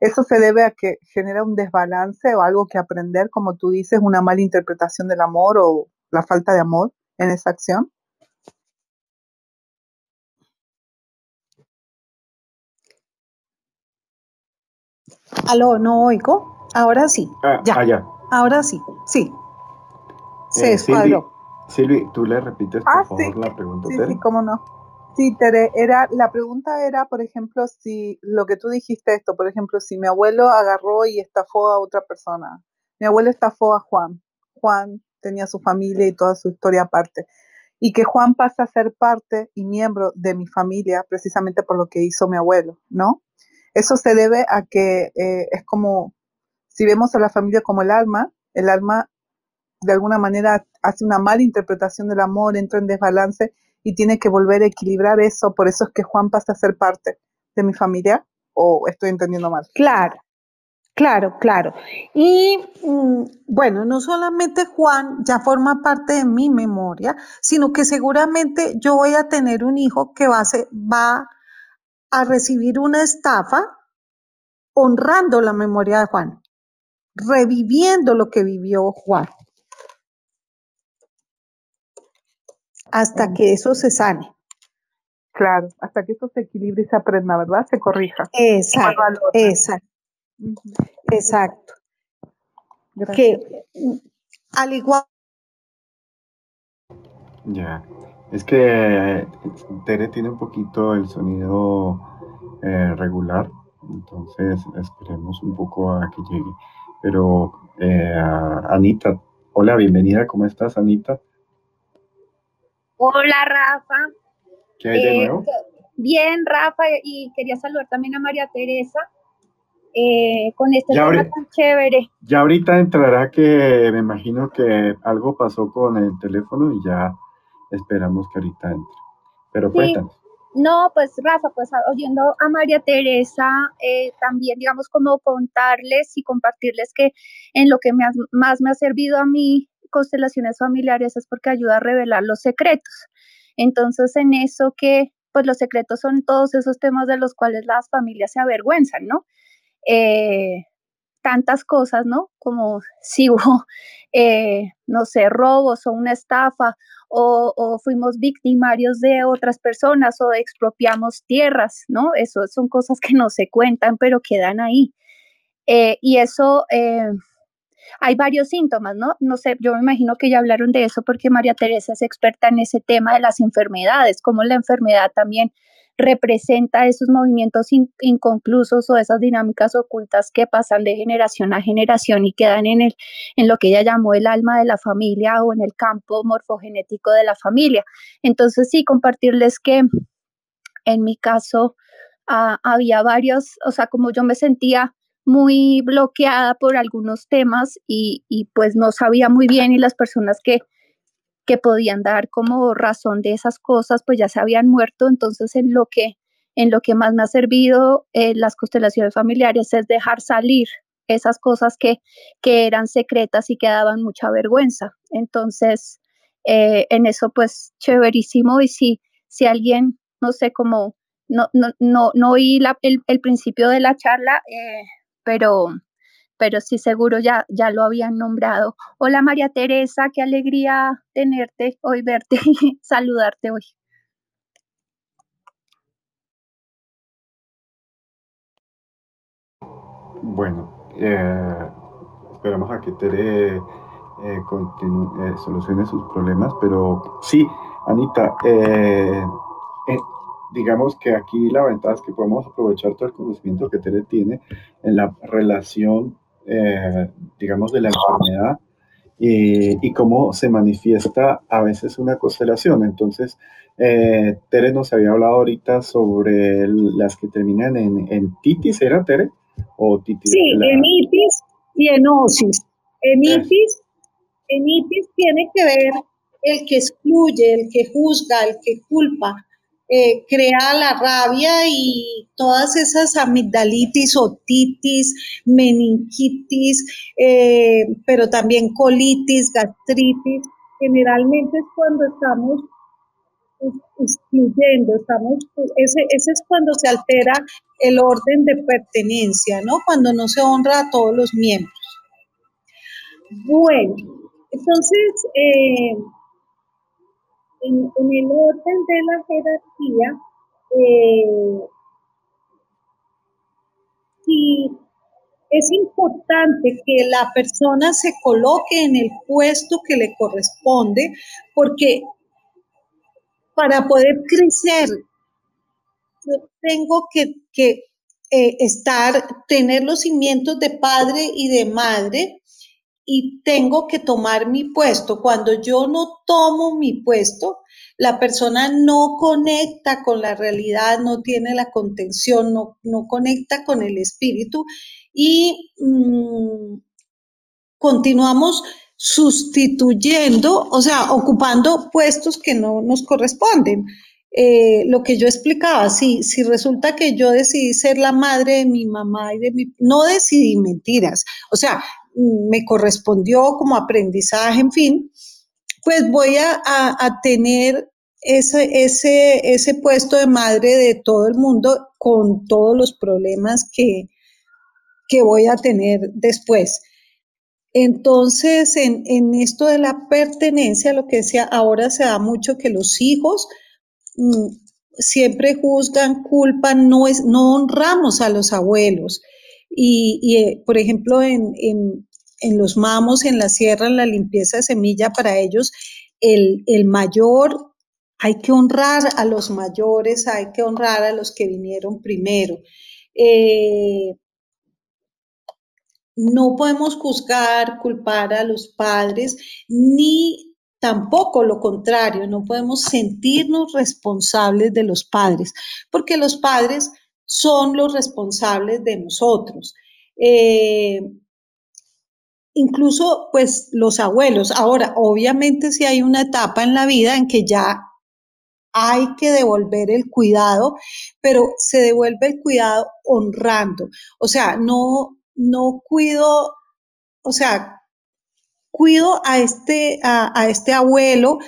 Eso se debe a que genera un desbalance o algo que aprender, como tú dices, una mala interpretación del amor o la falta de amor en esa acción. Aló, no oigo. Ahora sí. Ah, ya. Ah, Ahora sí, sí. Se Eh, escuadró. Silvi, Silvi, tú le repites por Ah, favor sí. la pregunta, Sí, Tere? sí, cómo no. Sí, Tere, era, la pregunta era, por ejemplo, si lo que tú dijiste esto, por ejemplo, si mi abuelo agarró y estafó a otra persona. Mi abuelo estafó a Juan. Juan tenía su familia y toda su historia aparte. Y que Juan pasa a ser parte y miembro de mi familia precisamente por lo que hizo mi abuelo, ¿no? Eso se debe a que eh, es como, si vemos a la familia como el alma, el alma de alguna manera hace una mala interpretación del amor, entra en desbalance y tiene que volver a equilibrar eso. Por eso es que Juan pasa a ser parte de mi familia. ¿O estoy entendiendo mal? Claro, claro, claro. Y mm, bueno, no solamente Juan ya forma parte de mi memoria, sino que seguramente yo voy a tener un hijo que va a, ser- va a recibir una estafa honrando la memoria de Juan, reviviendo lo que vivió Juan, hasta que eso se sane. Claro, hasta que eso se equilibre y se aprenda, ¿verdad? Se corrija. Exacto, exacto, exacto. Gracias. Que mm, al igual Ya. Es que eh, Tere tiene un poquito el sonido eh, regular, entonces esperemos un poco a que llegue. Pero eh, Anita, hola, bienvenida, ¿cómo estás, Anita? Hola Rafa, ¿Qué hay de Eh, nuevo? bien Rafa y quería saludar también a María Teresa eh, con este Ya tema ahorita- tan chévere. Ya ahorita entrará que me imagino que algo pasó con el teléfono y ya esperamos que ahorita entre. Pero Sí. cuéntanos. No, pues Rafa, pues oyendo a María Teresa, eh, también digamos como contarles y compartirles que en lo que me más me ha servido a mí constelaciones familiares es porque ayuda a revelar los secretos. Entonces en eso que pues los secretos son todos esos temas de los cuales las familias se avergüenzan, ¿no? Eh, tantas cosas, ¿no? Como si hubo, eh, no sé, robos o una estafa o, fuimos victimarios de otras personas o expropiamos tierras, ¿no? Eso son cosas que no se cuentan, pero quedan ahí. Eh, y eso, eh, hay varios síntomas, ¿no? No sé, yo me imagino que ya hablaron de eso porque María Teresa es experta en ese tema de las enfermedades, cómo la enfermedad también representa esos movimientos in- inconclusos o esas dinámicas ocultas que pasan de generación a generación y quedan en, el, en lo que ella llamó el alma de la familia o en el campo morfogenético de la familia. Entonces, sí, compartirles que en mi caso ah, había varios, o sea, como yo me sentía muy bloqueada por algunos temas y, y pues no sabía muy bien y las personas que, que podían dar como razón de esas cosas pues ya se habían muerto, entonces en lo que, en lo que más me ha servido eh, las constelaciones familiares es dejar salir esas cosas que, que eran secretas y que daban mucha vergüenza. Entonces, eh, en eso pues chéverísimo y si, si alguien, no sé, como no, no, no, no oí el, el, principio de la charla, eh, pero, pero sí seguro ya, ya lo habían nombrado. Hola María Teresa, qué alegría tenerte hoy, verte y saludarte hoy. Bueno, eh, esperamos a que Tere eh, eh, solucione sus problemas, pero sí, Anita, eh, digamos que aquí la ventaja es que podemos aprovechar todo el conocimiento que Tere tiene en la relación, eh, digamos, de la enfermedad y, y, cómo se manifiesta a veces una constelación. Entonces, eh, Tere nos había hablado ahorita sobre las que terminan en, en, titis, ¿era Tere? O titis, sí, la... enitis y enosis. Enitis, enitis tiene que ver el que excluye, el que juzga, el que culpa eh, crea la rabia y todas esas amigdalitis, otitis, meningitis, eh, pero también colitis, gastritis. Generalmente es cuando estamos excluyendo, estamos, ese, ese es cuando se altera el orden de pertenencia, ¿no? Cuando no se honra a todos los miembros. Bueno, entonces, eh, en, el orden de la jerarquía, eh, si es importante que la persona se coloque en el puesto que le corresponde, porque para poder crecer, yo tengo que, eh, estar, tener los cimientos de padre y de madre y tengo que tomar mi puesto. Cuando yo no tomo mi puesto, la persona no conecta con la realidad, no tiene la contención, no, no conecta con el espíritu y mm, continuamos sustituyendo, o sea, ocupando puestos que no nos corresponden. Eh, lo que yo explicaba, si, si resulta que yo decidí ser la madre de mi mamá y de mi... No decidí mentiras, o sea, me correspondió como aprendizaje, en fin, pues voy a, tener ese, ese, ese puesto de madre de todo el mundo con todos los problemas que, que voy a tener después. Entonces, en, en, esto de la pertenencia, lo que decía, ahora se da mucho que los hijos mm, siempre juzgan, culpan, no, es, no honramos a los abuelos. Y, eh, por ejemplo, en, en, en, los mamos, en la sierra, la limpieza de semilla, para ellos, el, el mayor, hay que honrar a los mayores, hay que honrar a los que vinieron primero. Eh, no podemos juzgar, culpar a los padres, ni tampoco lo contrario, no podemos sentirnos responsables de los padres, porque los padres son los responsables de nosotros. Eh, incluso, pues, los abuelos. Ahora, obviamente, si hay una etapa en la vida en que ya hay que devolver el cuidado, pero se devuelve el cuidado honrando. O sea, no, no cuido, o sea, cuido a este, a, este abuelo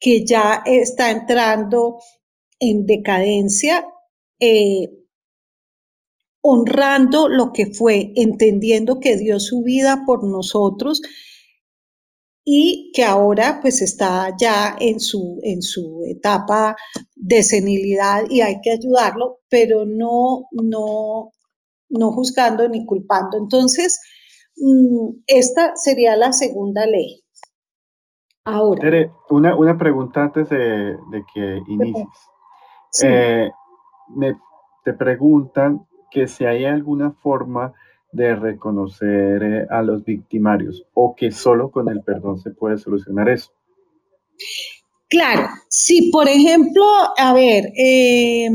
que ya está entrando en decadencia, eh, honrando lo que fue, entendiendo que dio su vida por nosotros y que ahora pues está ya en su, en su etapa de senilidad y hay que ayudarlo, pero no, no, no juzgando ni culpando. Entonces, mm, esta sería la segunda ley. Ahora. una, una pregunta antes de, que inicies. Eh, me, te preguntan que si hay alguna forma de reconocer eh, a los victimarios o que solo con el perdón se puede solucionar eso. Claro, si por ejemplo, a ver, eh,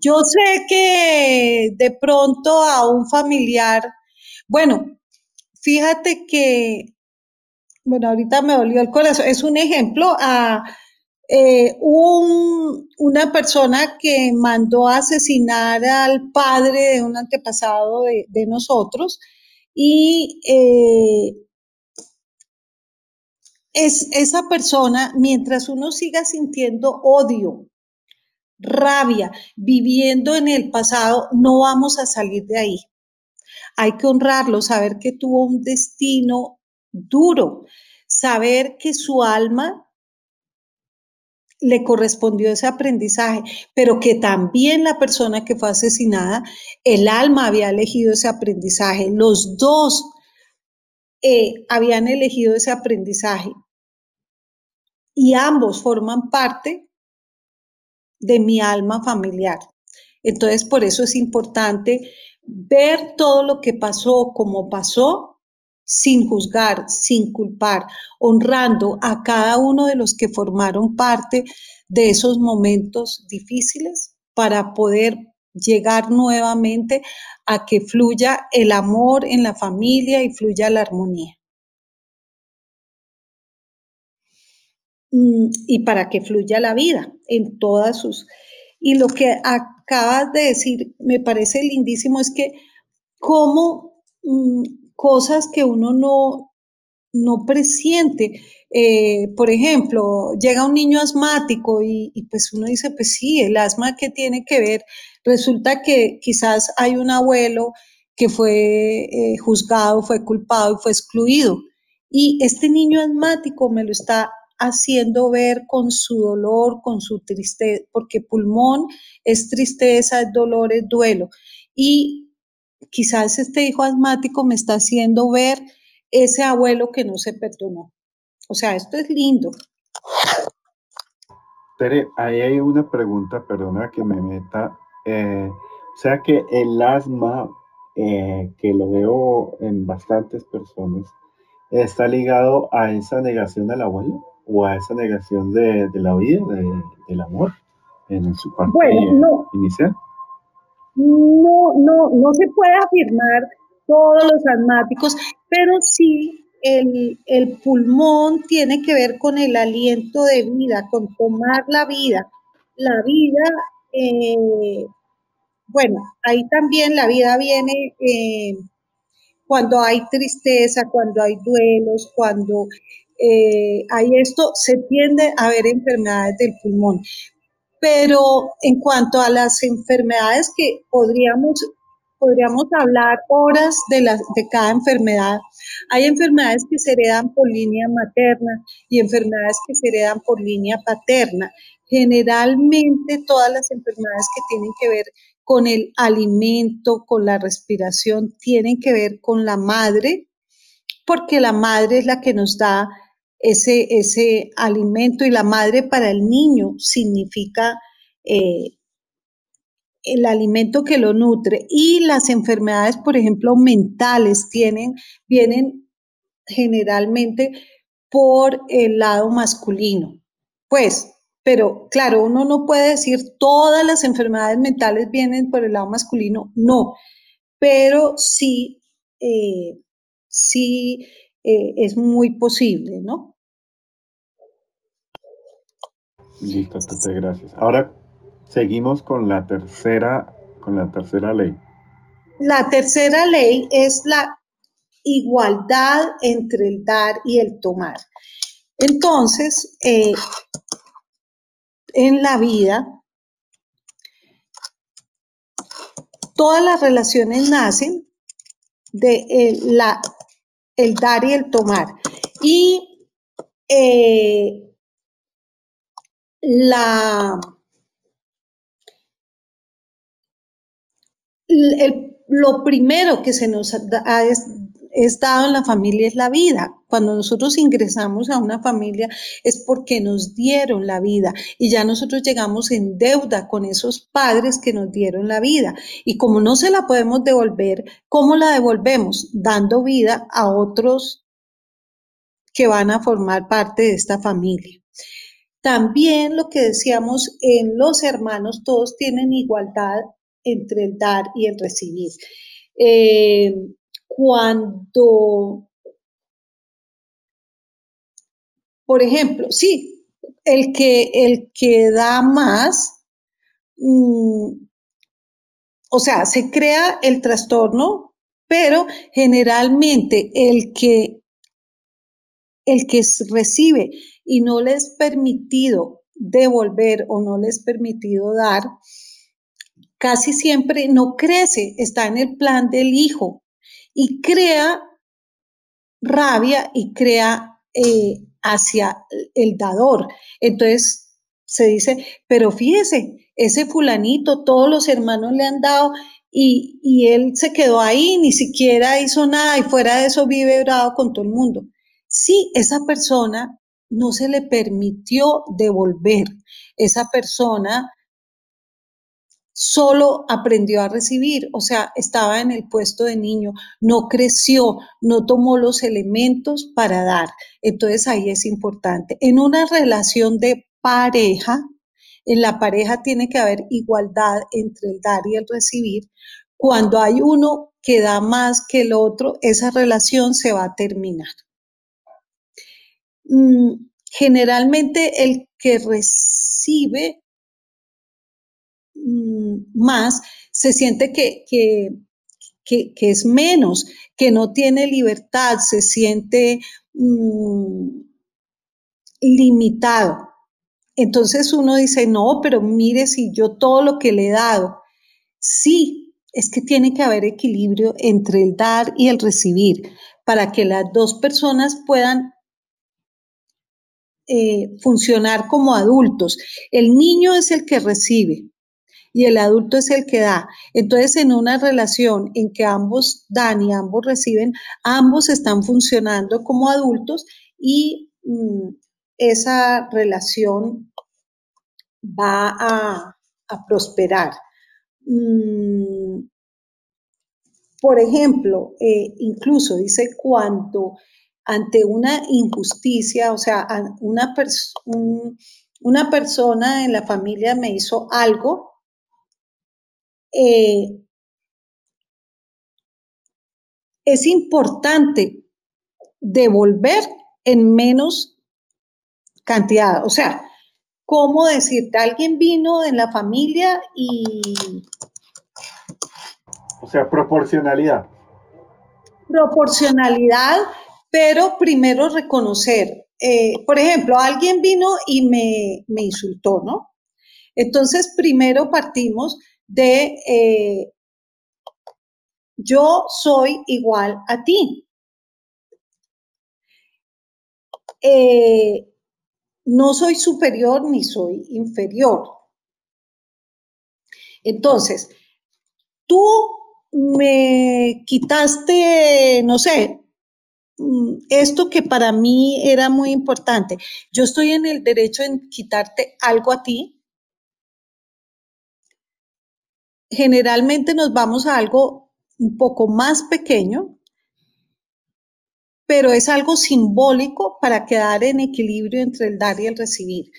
yo sé que de pronto a un familiar, bueno, fíjate que, bueno, ahorita me dolió el corazón, es un ejemplo a eh, una persona que mandó a asesinar al padre de un antepasado de, nosotros y eh, es esa persona, mientras uno siga sintiendo odio rabia, viviendo en el pasado, no vamos a salir de ahí. Hay que honrarlo, saber que tuvo un destino duro, saber que su alma le correspondió ese aprendizaje, pero que también la persona que fue asesinada, el alma había elegido ese aprendizaje, los dos eh, habían elegido ese aprendizaje y ambos forman parte de mi alma familiar. Entonces, por eso es importante ver todo lo que pasó como pasó sin juzgar, sin culpar, honrando a cada uno de los que formaron parte de esos momentos difíciles para poder llegar nuevamente a que fluya el amor en la familia y fluya la armonía. Mm, y para que fluya la vida en todas sus... Y lo que acabas de decir me parece lindísimo es que como mm, cosas que uno no, no presiente, eh, por ejemplo, llega un niño asmático y, pues uno dice, pues sí, el asma que tiene que ver, resulta que quizás hay un abuelo que fue eh, juzgado, fue culpado y fue excluido. Y este niño asmático me lo está haciendo ver con su dolor, con su tristeza, porque pulmón es tristeza, es dolor, es duelo. Y quizás este hijo asmático me está haciendo ver ese abuelo que no se perdonó. O sea, esto es lindo. Tere, ahí hay una pregunta, perdona que me meta. Eh, o sea que el asma, eh, que lo veo en bastantes personas, está ligado a esa negación del abuelo o a esa negación de, la vida, del amor, en su parte inicial. No, no, no se puede afirmar todos los asmáticos, pero sí el, pulmón tiene que ver con el aliento de vida, con tomar la vida. La vida, eh, bueno, ahí también la vida viene eh, cuando hay tristeza, cuando hay duelos, cuando eh, hay esto, se tiende a haber enfermedades del pulmón. Pero en cuanto a las enfermedades que podríamos, podríamos hablar horas de, de cada enfermedad, hay enfermedades que se heredan por línea materna y enfermedades que se heredan por línea paterna. Generalmente todas las enfermedades que tienen que ver con el alimento, con la respiración, tienen que ver con la madre, porque la madre es la que nos da ese, ese alimento y la madre para el niño significa eh, el alimento que lo nutre. Y las enfermedades, por ejemplo, mentales, tienen, vienen generalmente por el lado masculino. Pues, pero claro, uno no puede decir todas las enfermedades mentales vienen por el lado masculino, no, pero sí, eh, sí eh, es muy posible, ¿no? Listo, gracias. Ahora seguimos con la tercera, con la tercera ley. La tercera ley es la igualdad entre el dar y el tomar. Entonces, eh, en la vida, todas las relaciones nacen de la el dar y el tomar. Y eh, la, lo primero que se nos ha es, dado en la familia es la vida. Cuando nosotros ingresamos a una familia es porque nos dieron la vida y ya nosotros llegamos en deuda con esos padres que nos dieron la vida. Y como no se la podemos devolver, ¿cómo la devolvemos? Dando vida a otros que van a formar parte de esta familia. También lo que decíamos en los hermanos, todos tienen igualdad entre el dar y el recibir. Eh, cuando, por ejemplo, sí, el que, el que da más, mm, o sea, se crea el trastorno, pero generalmente el que, el que recibe y no les es permitido devolver o no les es permitido dar, casi siempre no crece, está en el plan del hijo y crea rabia y crea eh, hacia el dador. Entonces se dice, pero fíjese, ese fulanito, todos los hermanos le han dado y, y él se quedó ahí, ni siquiera hizo nada y fuera de eso vive bravo con todo el mundo. Sí, esa persona no se le permitió devolver. Esa persona solo aprendió a recibir, o sea, estaba en el puesto de niño, no creció, no tomó los elementos para dar. Entonces ahí es importante. En una relación de pareja, en la pareja tiene que haber igualdad entre el dar y el recibir. Cuando hay uno que da más que el otro, esa relación se va a terminar. Mm, generalmente el que recibe más se siente que, es menos, que no tiene libertad, se siente mm, limitado. Entonces uno dice, no, pero mire si yo todo lo que le he dado, sí, es que tiene que haber equilibrio entre el dar y el recibir para que las dos personas puedan eh, funcionar como adultos. El niño es el que recibe. Y el adulto es el que da. Entonces, en una relación en que ambos dan y ambos reciben, ambos están funcionando como adultos y mm, esa relación va a, prosperar. Mm, por ejemplo, eh, incluso dice cuánto ante una injusticia, o sea, una, una persona en la familia me hizo algo, eh, es importante devolver en menos cantidad. O sea, ¿cómo decirte? Alguien vino en la familia y... O sea, proporcionalidad. Proporcionalidad pero primero reconocer, eh, por ejemplo, alguien vino y me, insultó, ¿no? Entonces, primero partimos de, eh, yo soy igual a ti. Eh, no soy superior ni soy inferior. Entonces, tú me quitaste, no sé, Mm, esto que para mí era muy importante. Yo estoy en el derecho en quitarte algo a ti. Generalmente nos vamos a algo un poco más pequeño, pero es algo simbólico para quedar en equilibrio entre el dar y el recibir.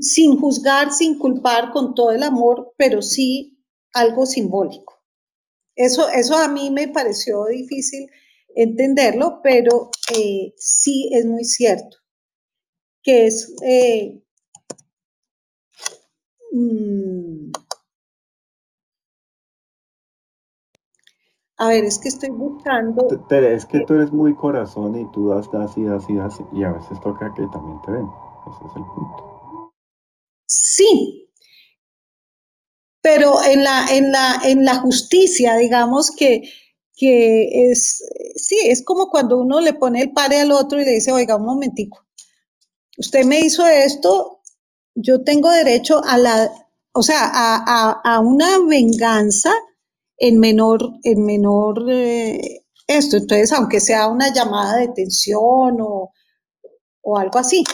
Sin juzgar, sin culpar, con todo el amor, pero sí algo simbólico. Eso, eso a mí me pareció difícil entenderlo, pero eh, sí es muy cierto que es... Eh, mm, a ver, es que estoy buscando. es que tú eres muy corazón y tú das, das y das y das y a veces toca que también te ven. Ese es el punto. Sí, pero en la, en la, en la justicia, digamos que que es, sí, es como cuando uno le pone el pare al otro y le dice, oiga, un momentico, usted me hizo esto, yo tengo derecho a la, o sea, a, una venganza en menor, en menor eh, esto. Entonces, aunque sea una llamada de atención o, algo así.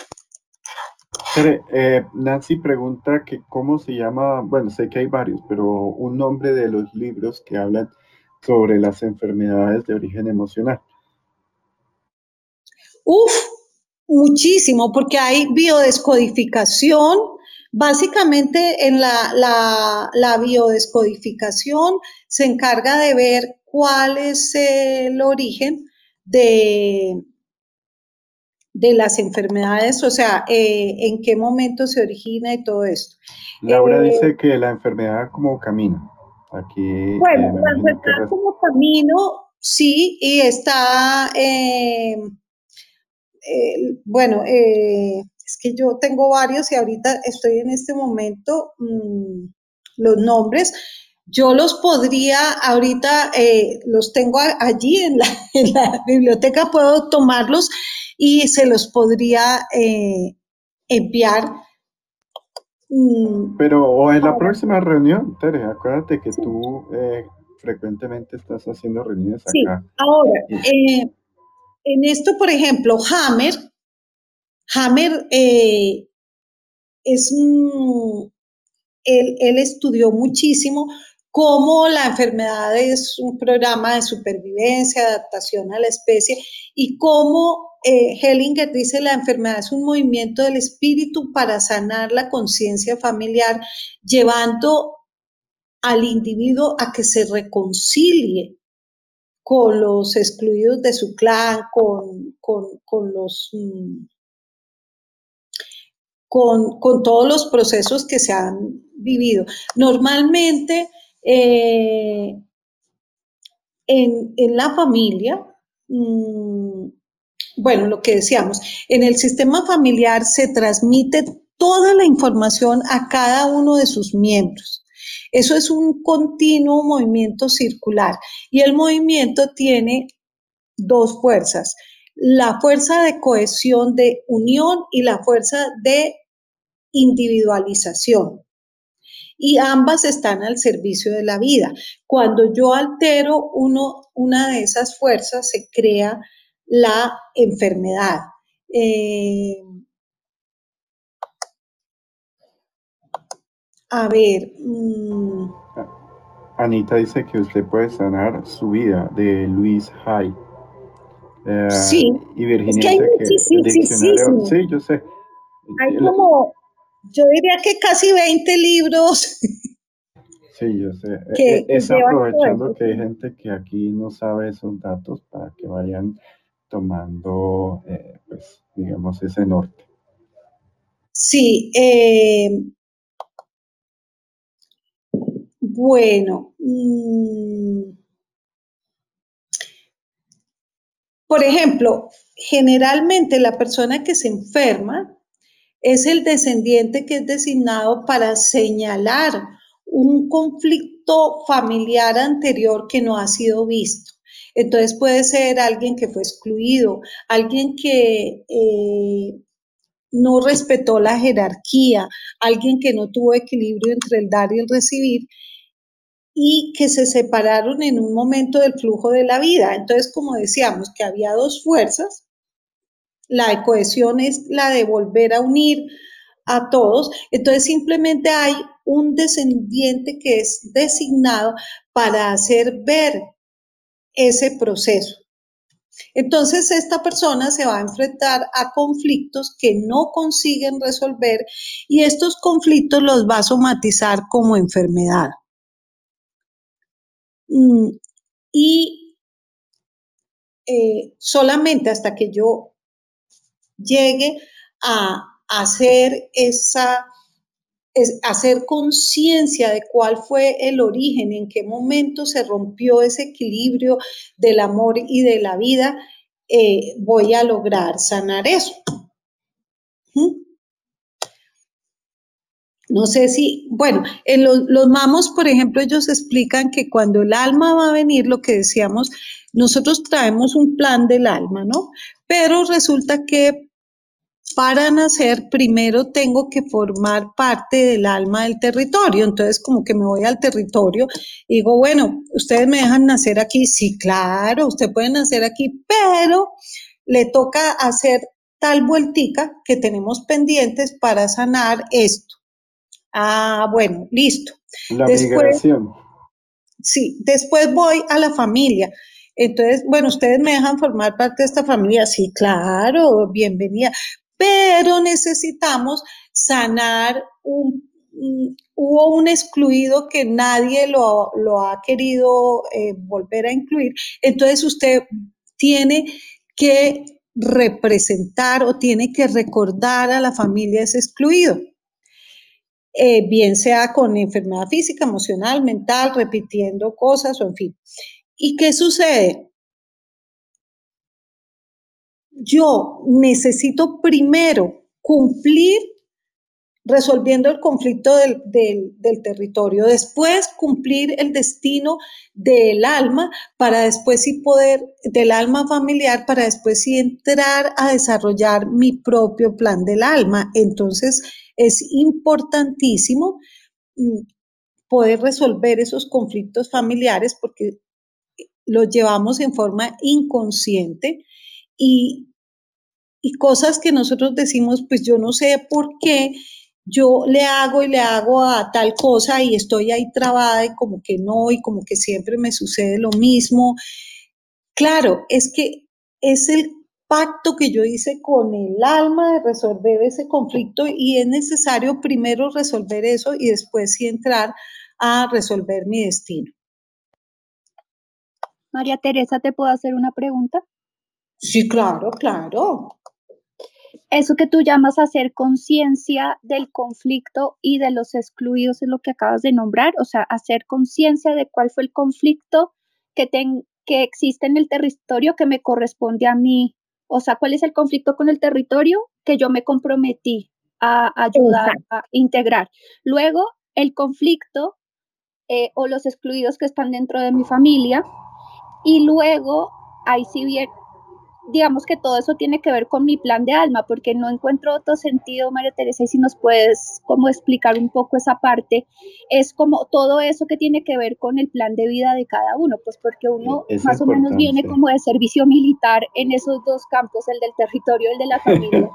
Eh, Nancy pregunta que cómo se llama, bueno, sé que hay varios, pero un nombre de los libros que hablan sobre las enfermedades de origen emocional? Uf, muchísimo, porque hay biodescodificación. Básicamente en la, la, biodescodificación se encarga de ver cuál es el origen de, de las enfermedades, o sea, eh, en qué momento se origina y todo esto. Laura eh, dice que la enfermedad como camina. Aquí. Bueno, eh, como camino, sí, y está, eh, bueno, eh, es que yo tengo varios y ahorita estoy en este momento mm, los nombres. Yo los podría, ahorita los tengo allí en la, en la, biblioteca, puedo tomarlos y se los podría enviar Mm. Pero o en la próxima reunión, Tere, acuérdate que tú eh, frecuentemente estás haciendo reuniones acá. Sí, ahora, eh, en esto, por ejemplo, Hammer, Hammer eh, es un, él, él estudió muchísimo cómo la enfermedad es un programa de supervivencia, adaptación a la especie y cómo eh, Hellinger dice la enfermedad es un movimiento del espíritu para sanar la conciencia familiar, llevando al individuo a que se reconcilie con los excluidos de su clan, con, los... Mm, con, todos los procesos que se han vivido. Normalmente, eh, en, la familia, mm, bueno, lo que decíamos, en el sistema familiar se transmite toda la información a cada uno de sus miembros. Eso es un continuo movimiento circular y el movimiento tiene dos fuerzas, la fuerza de cohesión, de unión y la fuerza de individualización. y ambas están al servicio de la vida. Cuando yo altero uno, una de esas fuerzas, se crea la enfermedad. Eh, a ver. Mm. Anita dice que usted puede sanar su vida de Luis Hay. Eh, sí. Y Virginia dice que sí, sí, sí, sí, yo sé. Hay como, yo diría que casi 20 libros. Sí, yo sé. Que, e, es aprovechando que hay gente que aquí no sabe esos datos para que vayan tomando, eh, pues, digamos, ese norte. Sí, eh, bueno, mm, por ejemplo, generalmente la persona que se enferma es el descendiente que es designado para señalar un conflicto familiar anterior que no ha sido visto. Entonces puede ser alguien que fue excluido, alguien que eh, no respetó la jerarquía, alguien que no tuvo equilibrio entre el dar y el recibir y que se separaron en un momento del flujo de la vida. Entonces, como decíamos, que había dos fuerzas, la de cohesión es la de volver a unir a todos, entonces simplemente hay un descendiente que es designado para hacer ver ese proceso. Entonces, esta persona se va a enfrentar a conflictos que no consiguen resolver y estos conflictos los va a somatizar como enfermedad. Mm, y eh, solamente hasta que yo llegue a hacer esa, hacer conciencia de cuál fue el origen, en qué momento se rompió ese equilibrio del amor y de la vida, eh, voy a lograr sanar eso. ¿Mm? No sé si, bueno, en los, mamos, por ejemplo, ellos explican que cuando el alma va a venir, lo que decíamos, nosotros traemos un plan del alma, ¿no? Pero resulta que para nacer primero tengo que formar parte del alma del territorio. Entonces, como que me voy al territorio y digo, bueno, ustedes me dejan nacer aquí. Sí, claro, usted puede nacer aquí, pero le toca hacer tal vueltica que tenemos pendientes para sanar esto. Ah, bueno, listo. La migración. Sí, después voy a la familia. Entonces, bueno, ustedes me dejan formar parte de esta familia. Sí, claro, bienvenida. Pero necesitamos sanar un, hubo un excluido que nadie lo, ha querido eh, volver a incluir. Entonces usted tiene que representar o tiene que recordar a la familia ese excluido. Eh, bien sea con enfermedad física, emocional, mental, repitiendo cosas o en fin. ¿Y qué sucede? Yo necesito primero cumplir resolviendo el conflicto del, del, territorio, después cumplir el destino del alma para después sí poder, del alma familiar, para después sí entrar a desarrollar mi propio plan del alma. Entonces, es importantísimo mm, poder resolver esos conflictos familiares porque los llevamos en forma inconsciente y, y cosas que nosotros decimos, pues yo no sé por qué yo le hago y le hago a tal cosa y estoy ahí trabada y como que no y como que siempre me sucede lo mismo. Claro, es que es el pacto que yo hice con el alma de resolver ese conflicto y es necesario primero resolver eso y después sí entrar a resolver mi destino. María Teresa, ¿te puedo hacer una pregunta? Sí, claro, claro. Eso que tú llamas hacer conciencia del conflicto y de los excluidos es lo que acabas de nombrar, o sea, hacer conciencia de cuál fue el conflicto que, que existe en el territorio que me corresponde a mí o sea, ¿cuál es el conflicto con el territorio que yo me comprometí a ayudar a integrar? Luego, el conflicto eh, o los excluidos que están dentro de mi familia. Y luego, ahí sí bien, digamos que todo eso tiene que ver con mi plan de alma, porque no encuentro otro sentido, María Teresa, y si nos puedes como explicar un poco esa parte, es como todo eso que tiene que ver con el plan de vida de cada uno, pues porque uno más o menos viene como de servicio militar en esos dos campos, el del territorio y el de la familia.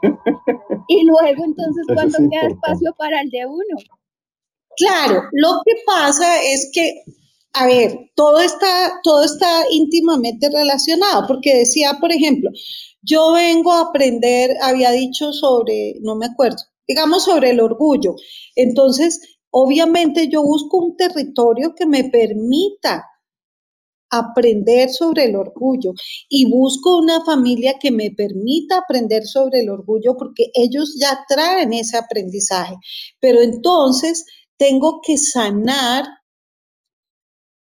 y luego entonces, ¿cuándo queda espacio para el de uno? Claro, lo que pasa es que a ver, todo está, todo está íntimamente relacionado, porque decía, por ejemplo, yo vengo a aprender, había dicho sobre, no me acuerdo, digamos sobre el orgullo. Entonces, obviamente yo busco un territorio que me permita aprender sobre el orgullo y busco una familia que me permita aprender sobre el orgullo porque ellos ya traen ese aprendizaje. Pero entonces tengo que sanar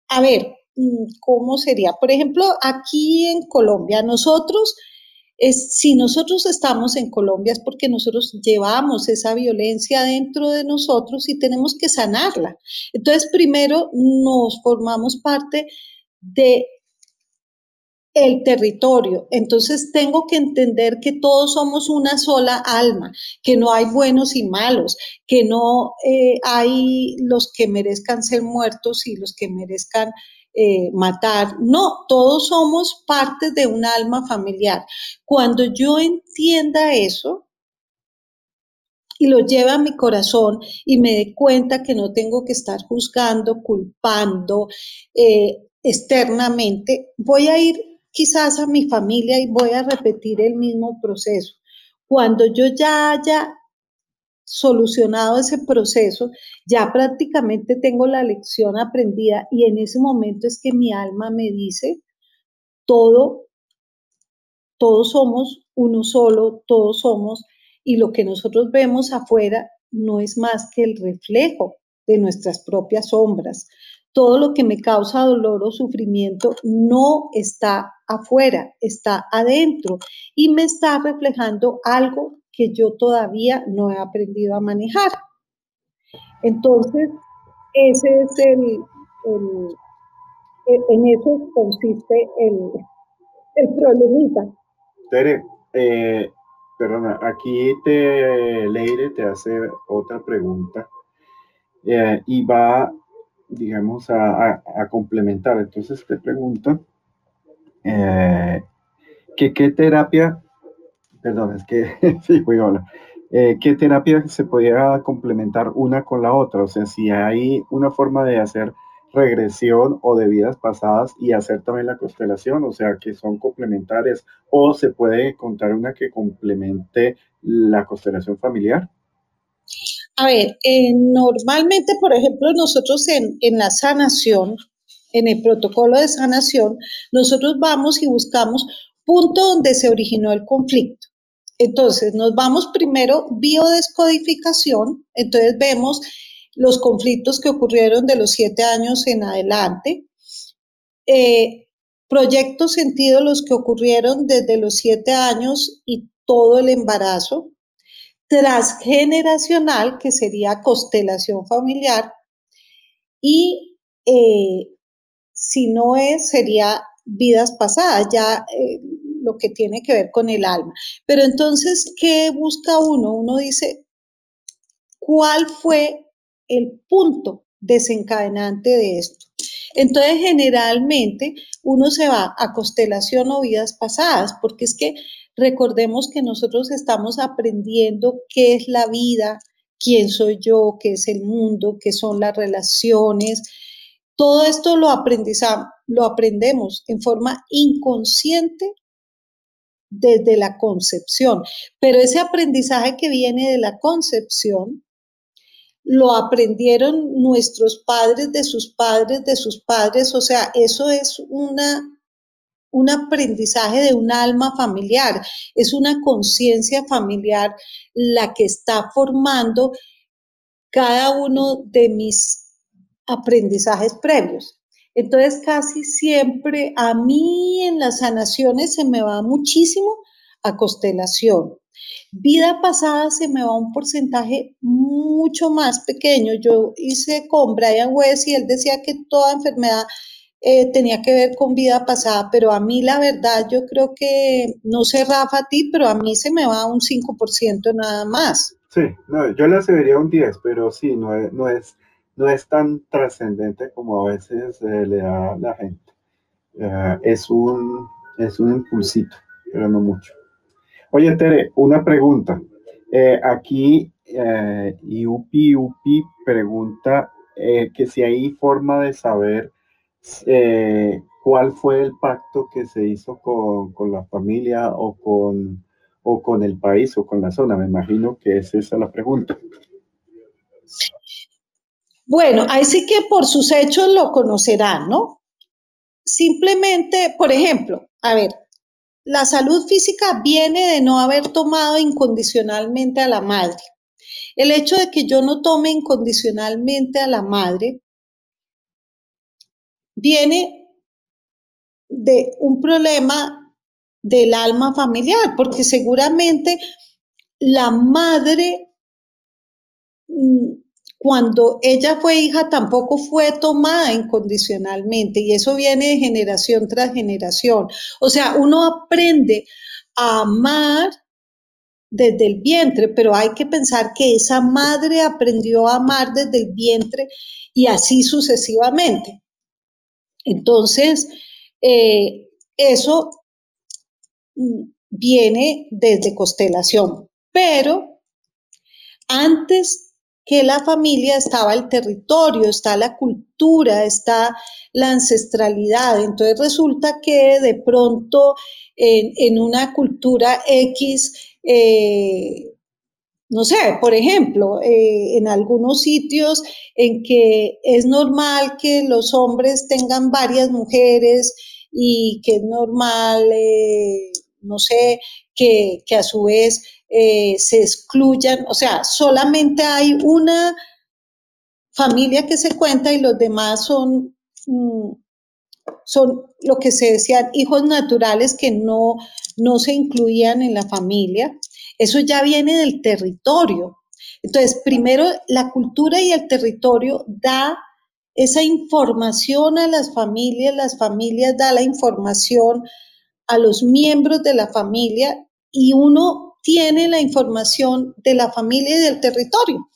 a ver, mm, ¿cómo sería? Por ejemplo, aquí en Colombia, nosotros, es, si nosotros estamos en Colombia es porque nosotros llevamos esa violencia dentro de nosotros y tenemos que sanarla. Entonces, primero nos formamos parte de el territorio. Entonces tengo que entender que todos somos una sola alma, que no hay buenos y malos, que no eh, hay los que merezcan ser muertos y los que merezcan eh, matar. No, todos somos parte de un alma familiar. Cuando yo entienda eso, y lo lleve a mi corazón y me dé cuenta que no tengo que estar juzgando, culpando eh, externamente, voy a ir quizás a mi familia y voy a repetir el mismo proceso. Cuando yo ya haya solucionado ese proceso, ya prácticamente tengo la lección aprendida y en ese momento es que mi alma me dice, todo, todos somos uno solo, todos somos, y lo que nosotros vemos afuera no es más que el reflejo de nuestras propias sombras. Todo lo que me causa dolor o sufrimiento no está afuera, está adentro y me está reflejando algo que yo todavía no he aprendido a manejar. Entonces, ese es el, en eso consiste el, el problemita. Tere, eh, perdona, aquí te, Leire te hace otra pregunta eh, y va, digamos, a, a complementar. Entonces te pregunto, eh, ¿qué, terapia, perdón, es que sí, voy eh, ¿Qué terapia se podría complementar una con la otra? O sea, si hay una forma de hacer regresión o de vidas pasadas y hacer también la constelación, o sea, que son complementarias, o se puede contar una que complemente la constelación familiar. A ver, eh, normalmente, por ejemplo, nosotros en, en la sanación, en el protocolo de sanación, nosotros vamos y buscamos punto donde se originó el conflicto. Entonces, nos vamos primero biodescodificación, entonces vemos los conflictos que ocurrieron de los siete años en adelante, eh, proyectos sentido los que ocurrieron desde los siete años y todo el embarazo, transgeneracional, que sería constelación familiar, y eh, si no es, sería vidas pasadas, ya eh, lo que tiene que ver con el alma. Pero entonces, ¿qué busca uno? Uno dice, ¿cuál fue el punto desencadenante de esto? Entonces, generalmente uno se va a constelación o vidas pasadas, porque es que recordemos que nosotros estamos aprendiendo qué es la vida, quién soy yo, qué es el mundo, qué son las relaciones, todo esto lo, lo aprendemos en forma inconsciente desde la concepción, pero ese aprendizaje que viene de la concepción lo aprendieron nuestros padres de sus padres de sus padres, o sea, eso es una un aprendizaje de un alma familiar, es una conciencia familiar la que está formando cada uno de mis aprendizajes previos. Entonces, casi siempre a mí en las sanaciones se me va muchísimo a constelación. Vida pasada se me va un porcentaje mucho más pequeño. Yo hice con Brian West y él decía que toda enfermedad eh, tenía que ver con vida pasada, pero a mí la verdad yo creo que, no sé Rafa a ti, pero a mí se me va un 5% nada más. Sí, no, yo le aseveraría un 10, pero sí, no es, no es, no es tan trascendente como a veces eh, le da la gente. Eh, es, un, es un impulsito, pero no mucho. Oye, Tere, una pregunta. aquí Iupi Upi pregunta que si hay forma de saber eh, cuál fue el pacto que se hizo con, la familia o con, o con el país o con la zona. Me imagino que es esa la pregunta. Bueno, ahí sí que por sus hechos lo conocerán, ¿no? Simplemente, por ejemplo, a ver, la salud física viene de no haber tomado incondicionalmente a la madre. El hecho de que yo no tome incondicionalmente a la madre viene de un problema del alma familiar, porque seguramente la madre, mm, cuando ella fue hija, tampoco fue tomada incondicionalmente y eso viene de generación tras generación. O sea, uno aprende a amar desde el vientre, pero hay que pensar que esa madre aprendió a amar desde el vientre y así sucesivamente. Entonces, eh, eso viene desde constelación, pero antes que la familia estaba el territorio, está la cultura, está la ancestralidad. Entonces resulta que de pronto en, una cultura X eh, no sé, por ejemplo, eh, en algunos sitios en que es normal que los hombres tengan varias mujeres y que es normal, eh, no sé, que, a su vez eh, se excluyan, o sea, solamente hay una familia que se cuenta y los demás son, mm, son lo que se decían hijos naturales que no, no se incluían en la familia. Eso ya viene del territorio. Entonces, primero, la cultura y el territorio da esa información a las familias, las familias da la información a los miembros de la familia y uno tiene la información de la familia y del territorio.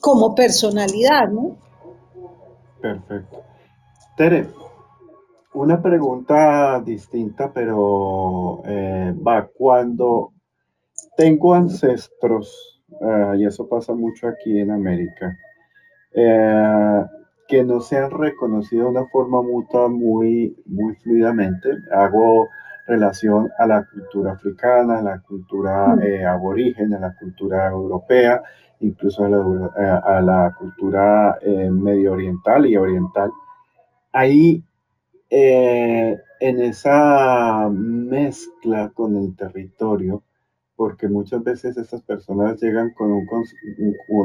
Como personalidad, ¿no? Perfecto. Tere, una pregunta distinta, pero eh, va, cuando tengo ancestros, eh, y eso pasa mucho aquí en América, eh, que no se han reconocido de una forma mutua muy, muy fluidamente, hago relación a la cultura africana, a la cultura mm. aborigen, a la cultura europea, incluso a la, a la cultura medio oriental y oriental. Ahí eh, en esa mezcla con el territorio, porque muchas veces estas personas llegan con un,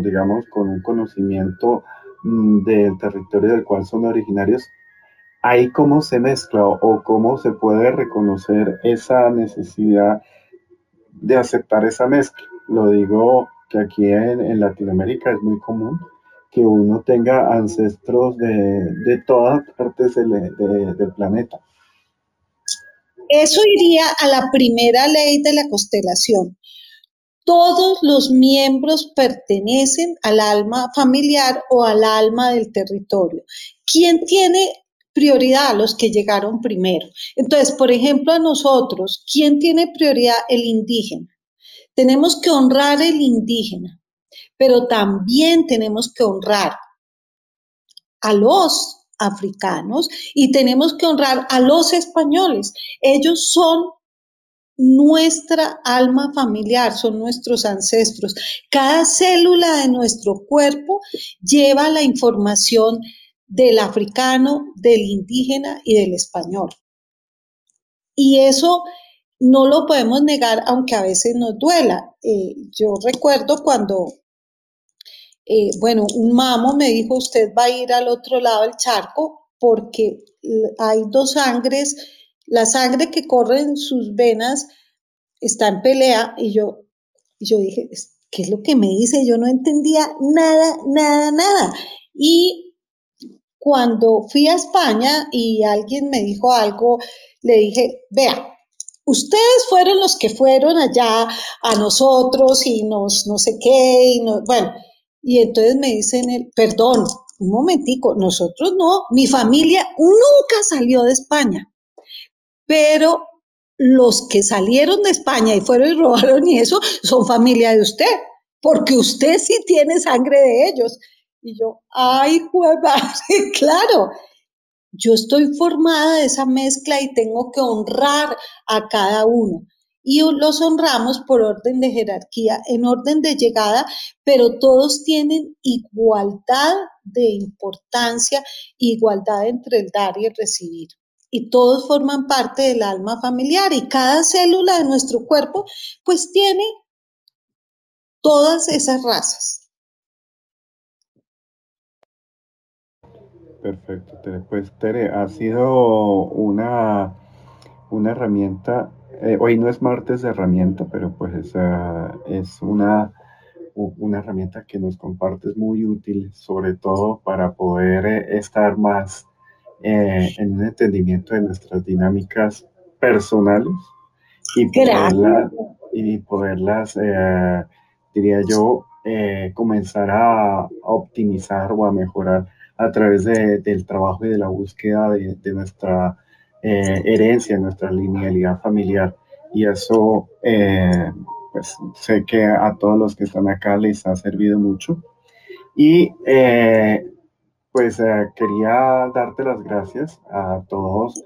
digamos, con un conocimiento del territorio del cual son originarios, ahí cómo se mezcla o cómo se puede reconocer esa necesidad de aceptar esa mezcla. Lo digo que aquí en Latinoamérica es muy común que uno tenga ancestros de, todas partes del planeta. Eso iría a la primera ley de la constelación. Todos los miembros pertenecen al alma familiar o al alma del territorio. ¿Quién tiene prioridad? Los que llegaron primero. Entonces, por ejemplo, a nosotros, ¿quién tiene prioridad? El indígena. Tenemos que honrar el indígena pero también tenemos que honrar a los africanos y tenemos que honrar a los españoles. Ellos son nuestra alma familiar, son nuestros ancestros. Cada célula de nuestro cuerpo lleva la información del africano, del indígena y del español. Y eso no lo podemos negar, aunque a veces nos duela. Eh, yo recuerdo cuando eh, bueno, un mamo me dijo, usted va a ir al otro lado del charco porque hay dos sangres, la sangre que corre en sus venas está en pelea y yo, yo dije, ¿qué es lo que me dice? Yo no entendía nada, nada, nada. Y cuando fui a España y alguien me dijo algo, le dije, vea, ustedes fueron los que fueron allá a nosotros y nos no sé qué, y no, bueno, y entonces me dicen, perdón, un momentico, nosotros no, mi familia nunca salió de España, pero los que salieron de España y fueron y robaron y eso son familia de usted, porque usted sí tiene sangre de ellos. Y yo, ay, claro, yo estoy formada de esa mezcla y tengo que honrar a cada uno. Y los honramos por orden de jerarquía, en orden de llegada, pero todos tienen igualdad de importancia, igualdad entre el dar y el recibir. Y todos forman parte del alma familiar y cada célula de nuestro cuerpo pues tiene todas esas razas. Perfecto, Tere. Pues Tere, ha sido una, una herramienta, eh, hoy no es martes de herramienta, pero pues es, es una, una herramienta que nos compartes muy útil, sobre todo para poder eh, estar más eh, en un entendimiento de nuestras dinámicas personales y poderlas, y poderlas diría yo, comenzar a optimizar o a mejorar a través del trabajo y de la búsqueda de, nuestra eh, herencia, nuestra linealidad familiar. Y eso, eh, pues sé que a todos los que están acá les ha servido mucho. Y eh, pues quería darte las gracias a todos.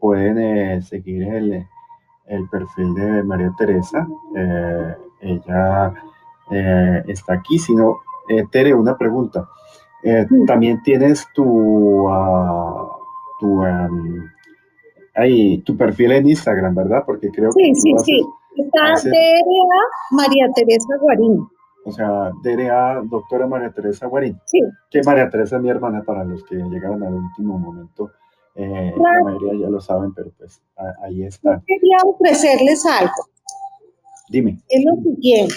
pueden seguir el, el, perfil de María Teresa. ella está aquí. Si no, Tere, una pregunta. Eh, también tienes tu, uh, tu, um, tu perfil en Instagram, ¿verdad? Porque creo que. Sí, sí, sí. Está DRA María Teresa Guarín. O sea, DRA doctora María Teresa Guarín. Sí. Que María Teresa es mi hermana para los que llegaron al último momento. Eh, La mayoría ya lo saben, pero pues ahí está. Quería ofrecerles algo. Dime. Es lo siguiente.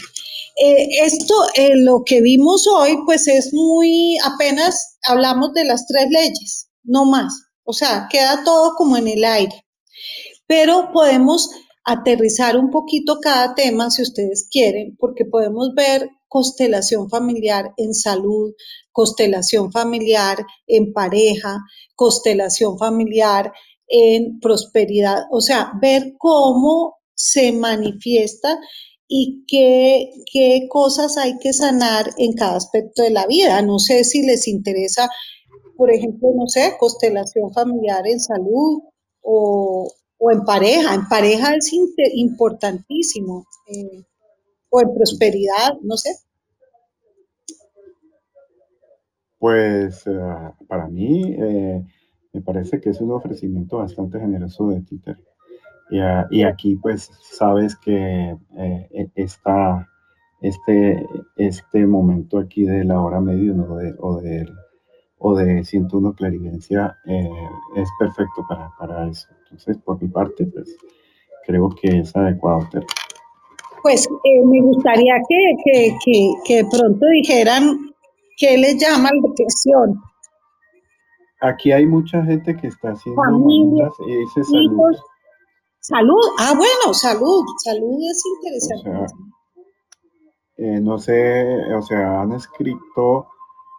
Eh, esto, eh, lo que vimos hoy, pues es muy, apenas hablamos de las tres leyes, no más. O sea, queda todo como en el aire. Pero podemos aterrizar un poquito cada tema si ustedes quieren, porque podemos ver constelación familiar en salud, constelación familiar en pareja, constelación familiar en prosperidad, o sea, ver cómo se manifiesta y qué, qué cosas hay que sanar en cada aspecto de la vida. No sé si les interesa, por ejemplo, no sé, constelación familiar en salud o, en pareja. En pareja es importantísimo. Eh, o en prosperidad, no sé. Pues eh, para mí eh, me parece que es un ofrecimiento bastante generoso de Twitter. Y, aquí pues sabes que eh, e, esta, este, este momento aquí de la hora medio ¿no? de, o, de, o de 101 clarividencia eh, es perfecto para, para, eso. Entonces, por mi parte, pues creo que es adecuado. Pues eh, me gustaría que, que, que, que, pronto dijeran qué les llama la depresión. Aquí hay mucha gente que está haciendo Familia, y dice salud. Salud, ah, bueno, salud, salud es interesante. Eh, no sé, o sea, han escrito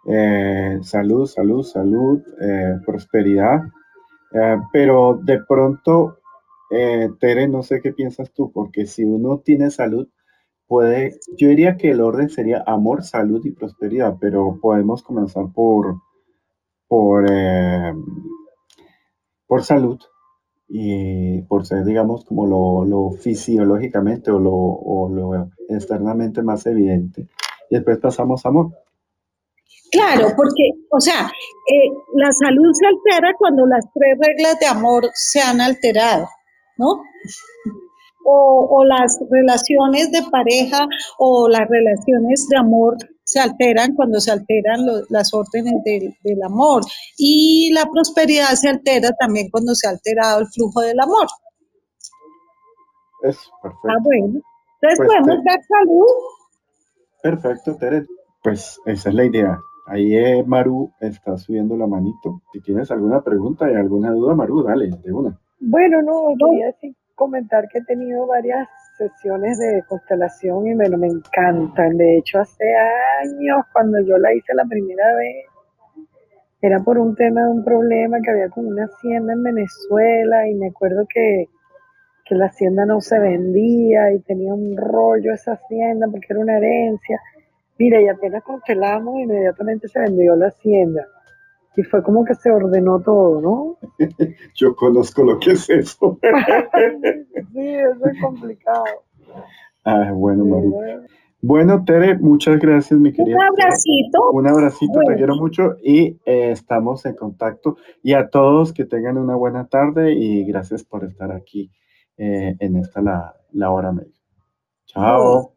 eh, salud, salud, salud, eh, prosperidad, pero de pronto, Tere, no sé qué piensas tú, porque si uno tiene salud, puede, yo diría que el orden sería amor, salud y prosperidad, pero podemos comenzar por, por, por salud y por ser, digamos, como lo, lo fisiológicamente o lo, o lo, externamente más evidente. Y después pasamos a amor. Claro, porque, o sea, eh, la salud se altera cuando las tres reglas de amor se han alterado, ¿no? O, o las relaciones de pareja o las relaciones de amor se alteran cuando se alteran las órdenes del, amor. Y la prosperidad se altera también cuando se ha alterado el flujo del amor. Es perfecto. Ah, bueno. Entonces pues podemos dar salud. Perfecto, Tere. Pues esa es la idea. Ahí eh, Maru está subiendo la manito. Si tienes alguna pregunta y alguna duda, Maru, dale, de una. Bueno, no, quería comentar que he tenido varias sesiones de constelación y me, me encantan. De hecho, hace años, cuando yo la hice la primera vez, era por un tema de un problema que había con una hacienda en Venezuela y me acuerdo que, que la hacienda no se vendía y tenía un rollo esa hacienda porque era una herencia. Mira, y apenas constelamos, inmediatamente se vendió la hacienda. Y fue como que se ordenó todo, ¿no? Yo conozco lo que es eso. sí, eso es complicado. Ah, bueno, Maru. Bueno, Tere, muchas gracias, mi querida. Un abracito. Un abracito, te quiero mucho y eh, estamos en contacto. Y a todos que tengan una buena tarde y gracias por estar aquí eh, en esta la, la hora media. Chao.